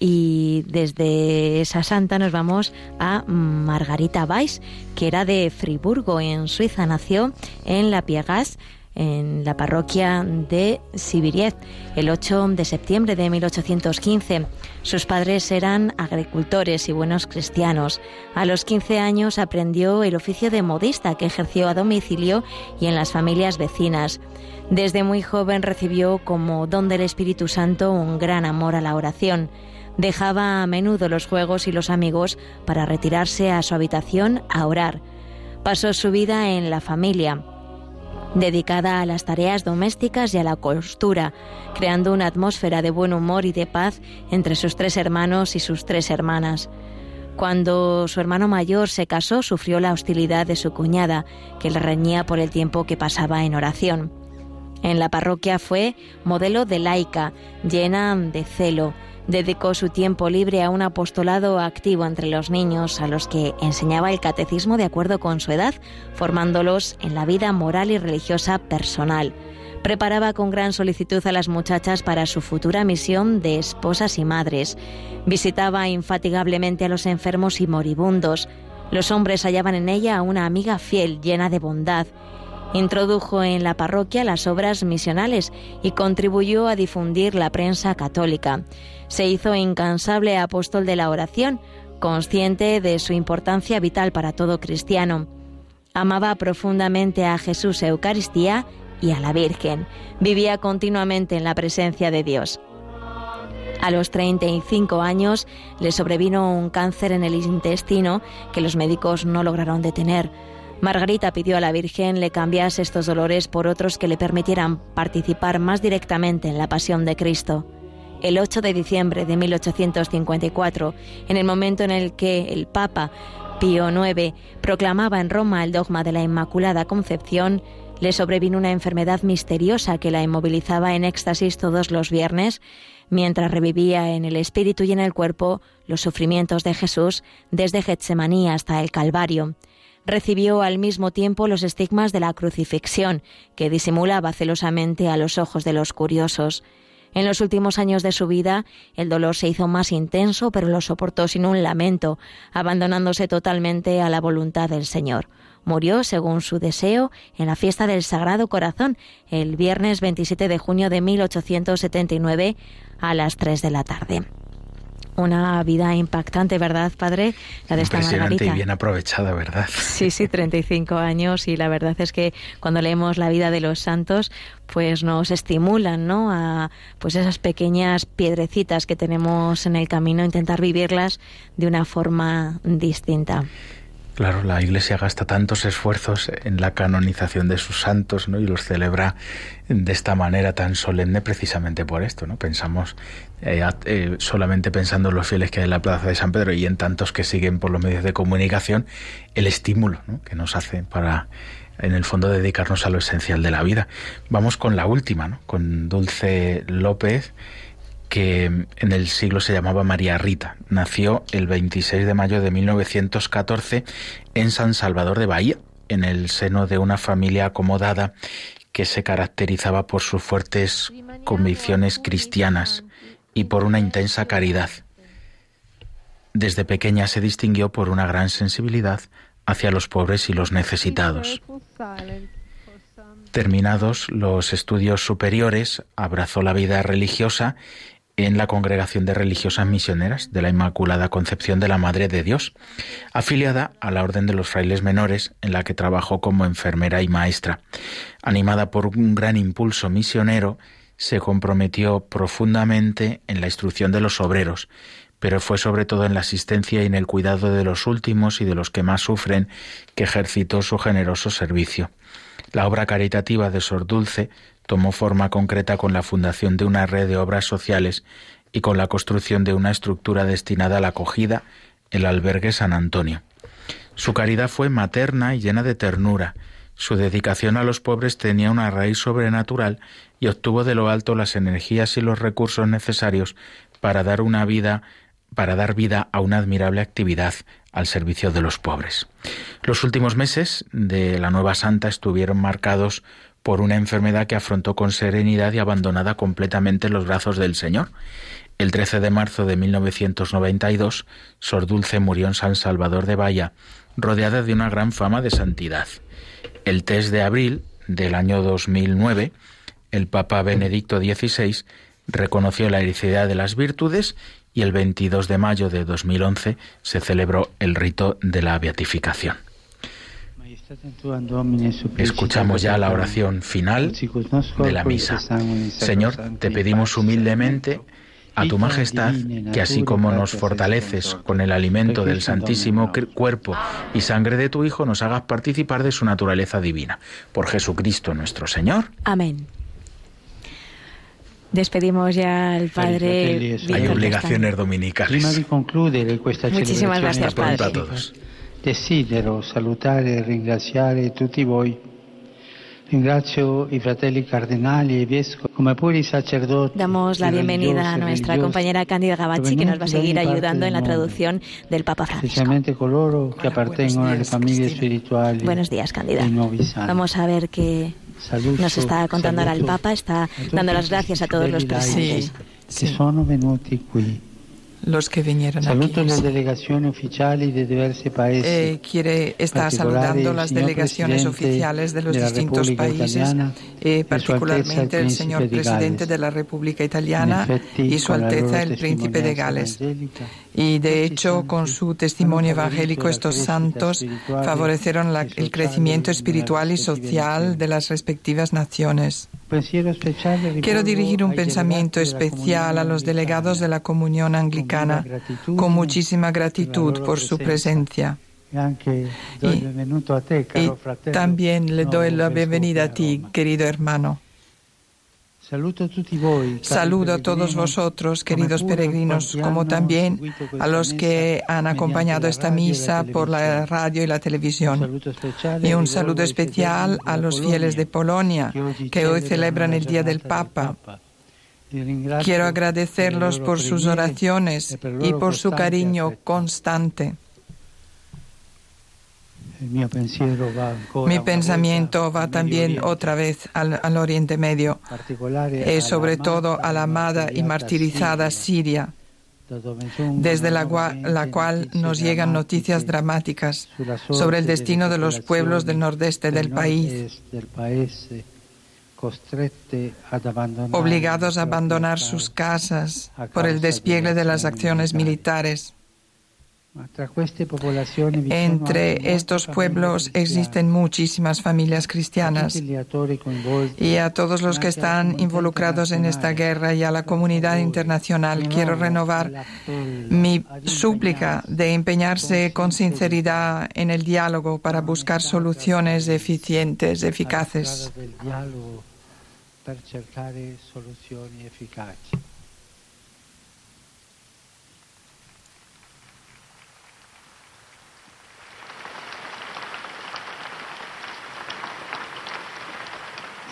y desde esa santa nos vamos a Margarita Weiss, que era de Friburgo, en Suiza. Nació en La Piegas, en la parroquia de Sibiriet, el 8 de septiembre de 1815. Sus padres eran agricultores y buenos cristianos. A los 15 años aprendió el oficio de modista que ejerció a domicilio y en las familias vecinas. Desde muy joven recibió como don del Espíritu Santo un gran amor a la oración. Dejaba a menudo los juegos y los amigos para retirarse a su habitación a orar. Pasó su vida en la familia, dedicada a las tareas domésticas y a la costura, creando una atmósfera de buen humor y de paz entre sus tres hermanos y sus tres hermanas. Cuando su hermano mayor se casó, sufrió la hostilidad de su cuñada, que le reñía por el tiempo que pasaba en oración. En la parroquia fue modelo de laica, llena de celo, Dedicó su tiempo libre a un apostolado activo entre los niños, a los que enseñaba el catecismo de acuerdo con su edad, formándolos en la vida moral y religiosa personal. Preparaba con gran solicitud a las muchachas para su futura misión de esposas y madres. Visitaba infatigablemente a los enfermos y moribundos. Los hombres hallaban en ella a una amiga fiel, llena de bondad. Introdujo en la parroquia las obras misionales y contribuyó a difundir la prensa católica. Se hizo incansable apóstol de la oración, consciente de su importancia vital para todo cristiano. Amaba profundamente a Jesús Eucaristía y a la Virgen. Vivía continuamente en la presencia de Dios. A los 35 años le sobrevino un cáncer en el intestino que los médicos no lograron detener. Margarita pidió a la Virgen le cambiase estos dolores por otros que le permitieran participar más directamente en la pasión de Cristo. El 8 de diciembre de 1854, en el momento en el que el Papa Pío IX proclamaba en Roma el dogma de la Inmaculada Concepción, le sobrevino una enfermedad misteriosa que la inmovilizaba en éxtasis todos los viernes, mientras revivía en el espíritu y en el cuerpo los sufrimientos de Jesús desde Getsemaní hasta el Calvario recibió al mismo tiempo los estigmas de la crucifixión, que disimulaba celosamente a los ojos de los curiosos. En los últimos años de su vida, el dolor se hizo más intenso, pero lo soportó sin un lamento, abandonándose totalmente a la voluntad del Señor. Murió, según su deseo, en la fiesta del Sagrado Corazón, el viernes 27 de junio de 1879, a las 3 de la tarde. Una vida impactante, ¿verdad, padre? La de esta Margarita. y bien aprovechada, ¿verdad? Sí, sí, 35 años y la verdad es que cuando leemos la vida de los santos, pues nos estimulan, ¿no? A pues esas pequeñas piedrecitas que tenemos en el camino, intentar vivirlas de una forma distinta. Claro, la Iglesia gasta tantos esfuerzos en la canonización de sus santos, ¿no? Y los celebra de esta manera tan solemne precisamente por esto, ¿no? Pensamos eh, eh, solamente pensando en los fieles que hay en la Plaza de San Pedro y en tantos que siguen por los medios de comunicación, el estímulo que nos hace para, en el fondo, dedicarnos a lo esencial de la vida. Vamos con la última, ¿no? Con Dulce López que en el siglo se llamaba María Rita. Nació el 26 de mayo de 1914 en San Salvador de Bahía, en el seno de una familia acomodada que se caracterizaba por sus fuertes convicciones cristianas y por una intensa caridad. Desde pequeña se distinguió por una gran sensibilidad hacia los pobres y los necesitados. Terminados los estudios superiores, abrazó la vida religiosa en la Congregación de Religiosas Misioneras de la Inmaculada Concepción de la Madre de Dios, afiliada a la Orden de los Frailes Menores, en la que trabajó como enfermera y maestra. Animada por un gran impulso misionero, se comprometió profundamente en la instrucción de los obreros, pero fue sobre todo en la asistencia y en el cuidado de los últimos y de los que más sufren que ejercitó su generoso servicio. La obra caritativa de Sor Dulce tomó forma concreta con la fundación de una red de obras sociales y con la construcción de una estructura destinada a la acogida, el albergue San Antonio. Su caridad fue materna y llena de ternura. Su dedicación a los pobres tenía una raíz sobrenatural y obtuvo de lo alto las energías y los recursos necesarios para dar una vida para dar vida a una admirable actividad al servicio de los pobres. Los últimos meses de la nueva santa estuvieron marcados por una enfermedad que afrontó con serenidad y abandonada completamente en los brazos del Señor. El 13 de marzo de 1992, Sor Dulce murió en San Salvador de Bahía, rodeada de una gran fama de santidad. El 3 de abril del año 2009, el Papa Benedicto XVI reconoció la heredidad de las virtudes y el 22 de mayo de 2011 se celebró el rito de la beatificación. Escuchamos ya la oración final de la misa. Señor, te pedimos humildemente a tu majestad que así como nos fortaleces con el alimento del santísimo cuerpo y sangre de tu Hijo, nos hagas participar de su naturaleza divina. Por Jesucristo nuestro Señor. Amén. Despedimos ya al padre. Hay obligaciones dominicales. Muchísimas gracias, padre. a todos. Desidero salutare e ringraziare tutti voi. Ringrazio i fratelli cardinali e vescovi, come pure i sacerdoti. Damos la bienvenida a nuestra compañera Cándida Gabacci, que nos va a seguir ayudando en la traducción del Papa Francisco. Especialmente coloro che appartengono alle famiglie spirituali. Buenos días, Cándida. Vamos a ver qué nos está contando ahora el Papa, está dando las gracias a todos los presentes. Sí, sí. sono venuti qui los que vinieron Saluto aquí. las delegaciones oficiales de diversos países. Eh, quiere, está saludando las delegaciones oficiales de los de distintos países, eh, particularmente el señor presidente de la República Italiana y su Alteza el Príncipe de Gales. Y de hecho, con su testimonio evangélico, estos santos favorecieron la, el crecimiento espiritual y social de las respectivas naciones. Quiero dirigir un pensamiento especial a los delegados de la comunión anglicana con muchísima gratitud por su presencia. Y, también le doy la bienvenida a ti, querido hermano. Saludo a todos vosotros, queridos peregrinos, como también a los que han acompañado esta misa por la radio y la televisión. Y un saludo especial a los fieles de Polonia, que hoy celebran el Día del Papa. Quiero agradecerlos por sus oraciones y por su cariño constante. Mi pensamiento va también otra vez al, al Oriente Medio, y sobre todo a la amada y martirizada Siria, desde la, la, cual nos llegan noticias dramáticas sobre el destino de los pueblos del nordeste del país. obligados a abandonar sus casas por el despliegue de las acciones militares. Entre estos pueblos existen muchísimas familias cristianas. y a todos los que están involucrados en esta guerra y a la comunidad internacional quiero renovar mi súplica de empeñarse con sinceridad en el diálogo para buscar soluciones eficientes, eficaces.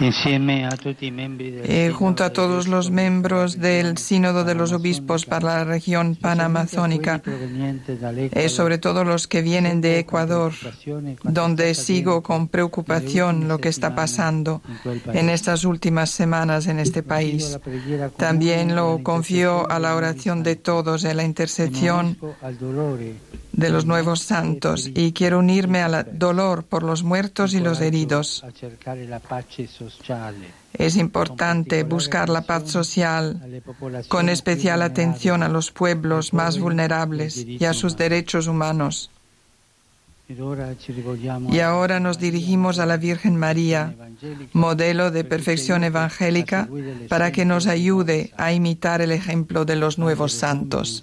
Eh, junto a todos los miembros del Sínodo de los Obispos para la región panamazónica, eh, sobre todo los que vienen de Ecuador, donde sigo con preocupación lo que está pasando en estas últimas semanas en este país. También lo confío a la oración de todos, en la intercesión de los nuevos santos y quiero unirme al dolor por los muertos y los heridos. Es importante buscar la paz social con especial atención a los pueblos más vulnerables y a sus derechos humanos. Y ahora nos dirigimos a la Virgen María, modelo de perfección evangélica, para que nos ayude a imitar el ejemplo de los nuevos santos.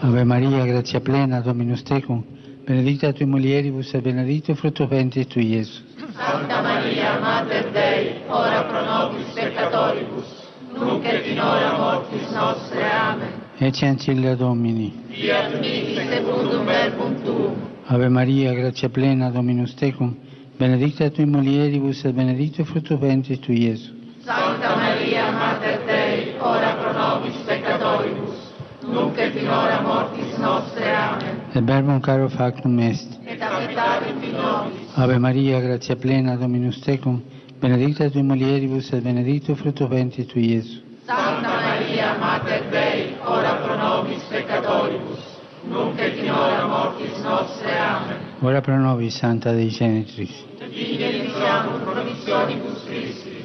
Ave Maria, grazia plena, Dominus tecum, benedicta tui mulieribus e benedictus fructus ventris tui, Iesus. Santa Maria, Mater Dei, ora pro nobis peccatoribus, nunc et in hora mortis nostre. Amen. Ecce ancilla Domini. Fiat mi secundum verbum tuum. Ave Maria, grazia plena, Dominus tecum, benedicta tui mulieribus e benedictus fructus ventris tui, Iesus. Santa Maria, Mater Dei, ora pro nobis peccatoribus, nunc et in hora mortis nostre. Amen. Et verbum caro factum est. Et in nobis. Ave Maria, gratia plena, Dominus tecum, benedicta tui mulieribus et benedictus fructus ventris tui, Iesus. Santa Maria, Mater Dei, ora pro nobis peccatoribus, nunc et in hora mortis nostre. Amen. Ora pro nobis, Santa Dei Genitris. Benediciamur promissionibus Christi.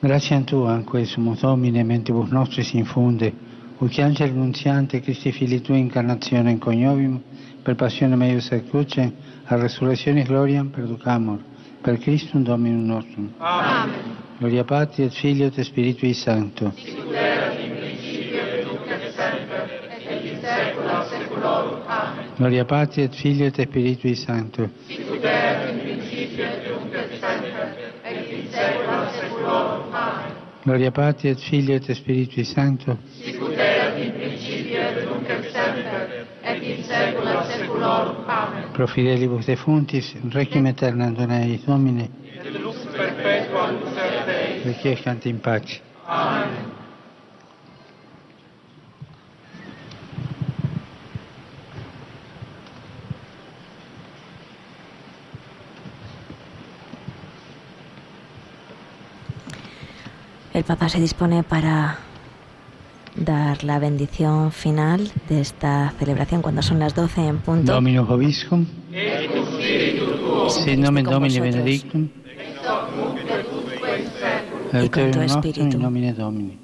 Gratiam Tua, quae sumus Domine, mentibus nostris infunde, Uc angel nunziante Christi Fili Tui incarnazione in coniovim, per passione meius et cruce, a resurrezione gloriam perducamur, per Christum Dominum nostrum. Amen. Gloria Patri et Filio et Spiritui Sancto. Sicut in principio et nunc et semper, et in saecula saeculorum. Amen. Gloria Patri et Filio et Spiritui Sancto. Sicut in principio et nunc et semper, et in saecula saeculorum. Amen. Gloria Patri et Filio et Spiritui Sancto. Sicut erat in principio et nunc et semper, et in saecula saeculorum. Amen. Pro fidelibus defuntis, requiem aeternam dona eis Domine, Et lux perpetua lucer Dei. requiescant in pace. Amen. El Papa se dispone para dar la bendición final de esta celebración cuando son las 12 en punto. Dominus Vobiscum, Et cum spiritu tuo. sit nomen con Domini benedictum. Y con tu espíritu. in nomine Domini.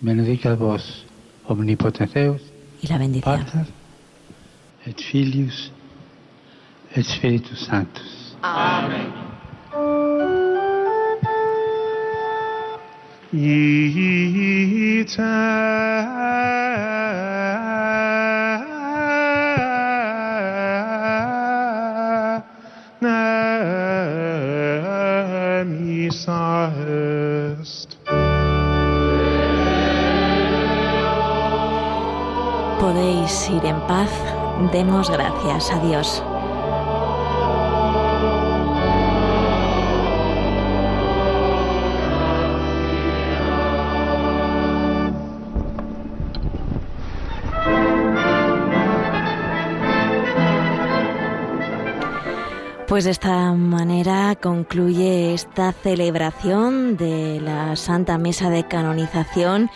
Benedicat vos, omnipotens Deus, Y la bendición. Pater, et Filius, et Spiritus Sanctus. Est. Podéis ir en paz. Demos gracias a Dios. Pues de esta manera concluye esta celebración de la Santa Misa de Canonización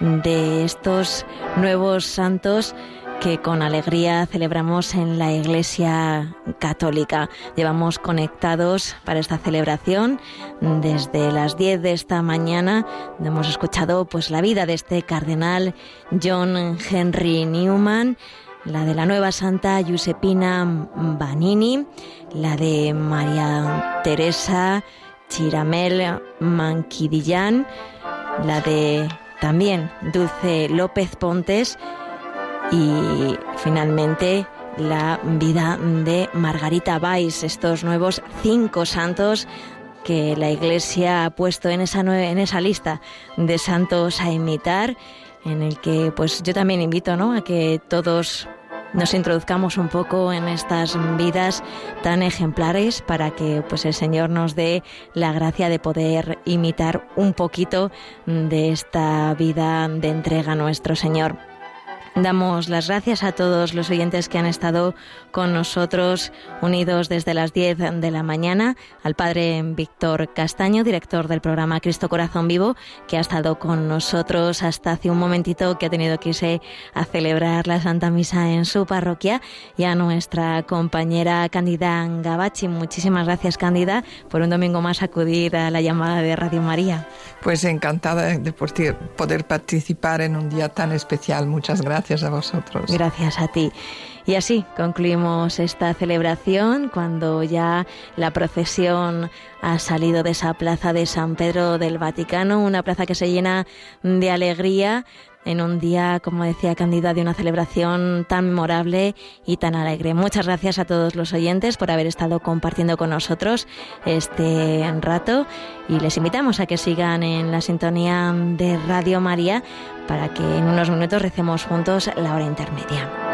de estos nuevos santos que con alegría celebramos en la Iglesia Católica. Llevamos conectados para esta celebración desde las 10 de esta mañana. Hemos escuchado pues la vida de este cardenal John Henry Newman, la de la nueva santa Giuseppina Banini, la de María Teresa Chiramel Manquidillán, la de también Dulce López Pontes. Y finalmente la vida de Margarita Weiss, estos nuevos cinco santos que la Iglesia ha puesto en esa, en esa lista de santos a imitar, en el que pues yo también invito ¿no? a que todos nos introduzcamos un poco en estas vidas tan ejemplares para que pues el Señor nos dé la gracia de poder imitar un poquito de esta vida de entrega a nuestro Señor. Damos las gracias a todos los oyentes que han estado con nosotros unidos desde las 10 de la mañana, al padre Víctor Castaño, director del programa Cristo Corazón Vivo, que ha estado con nosotros hasta hace un momentito, que ha tenido que irse a celebrar la Santa Misa en su parroquia, y a nuestra compañera Cándida Gabachi. Muchísimas gracias, Cándida, por un domingo más acudir a la llamada de Radio María. Pues encantada de poder participar en un día tan especial. Muchas gracias. Gracias a vosotros. Gracias a ti. Y así concluimos esta celebración cuando ya la procesión ha salido de esa plaza de San Pedro del Vaticano, una plaza que se llena de alegría en un día, como decía Candida, de una celebración tan memorable y tan alegre. Muchas gracias a todos los oyentes por haber estado compartiendo con nosotros este rato y les invitamos a que sigan en la sintonía de Radio María para que en unos minutos recemos juntos la hora intermedia.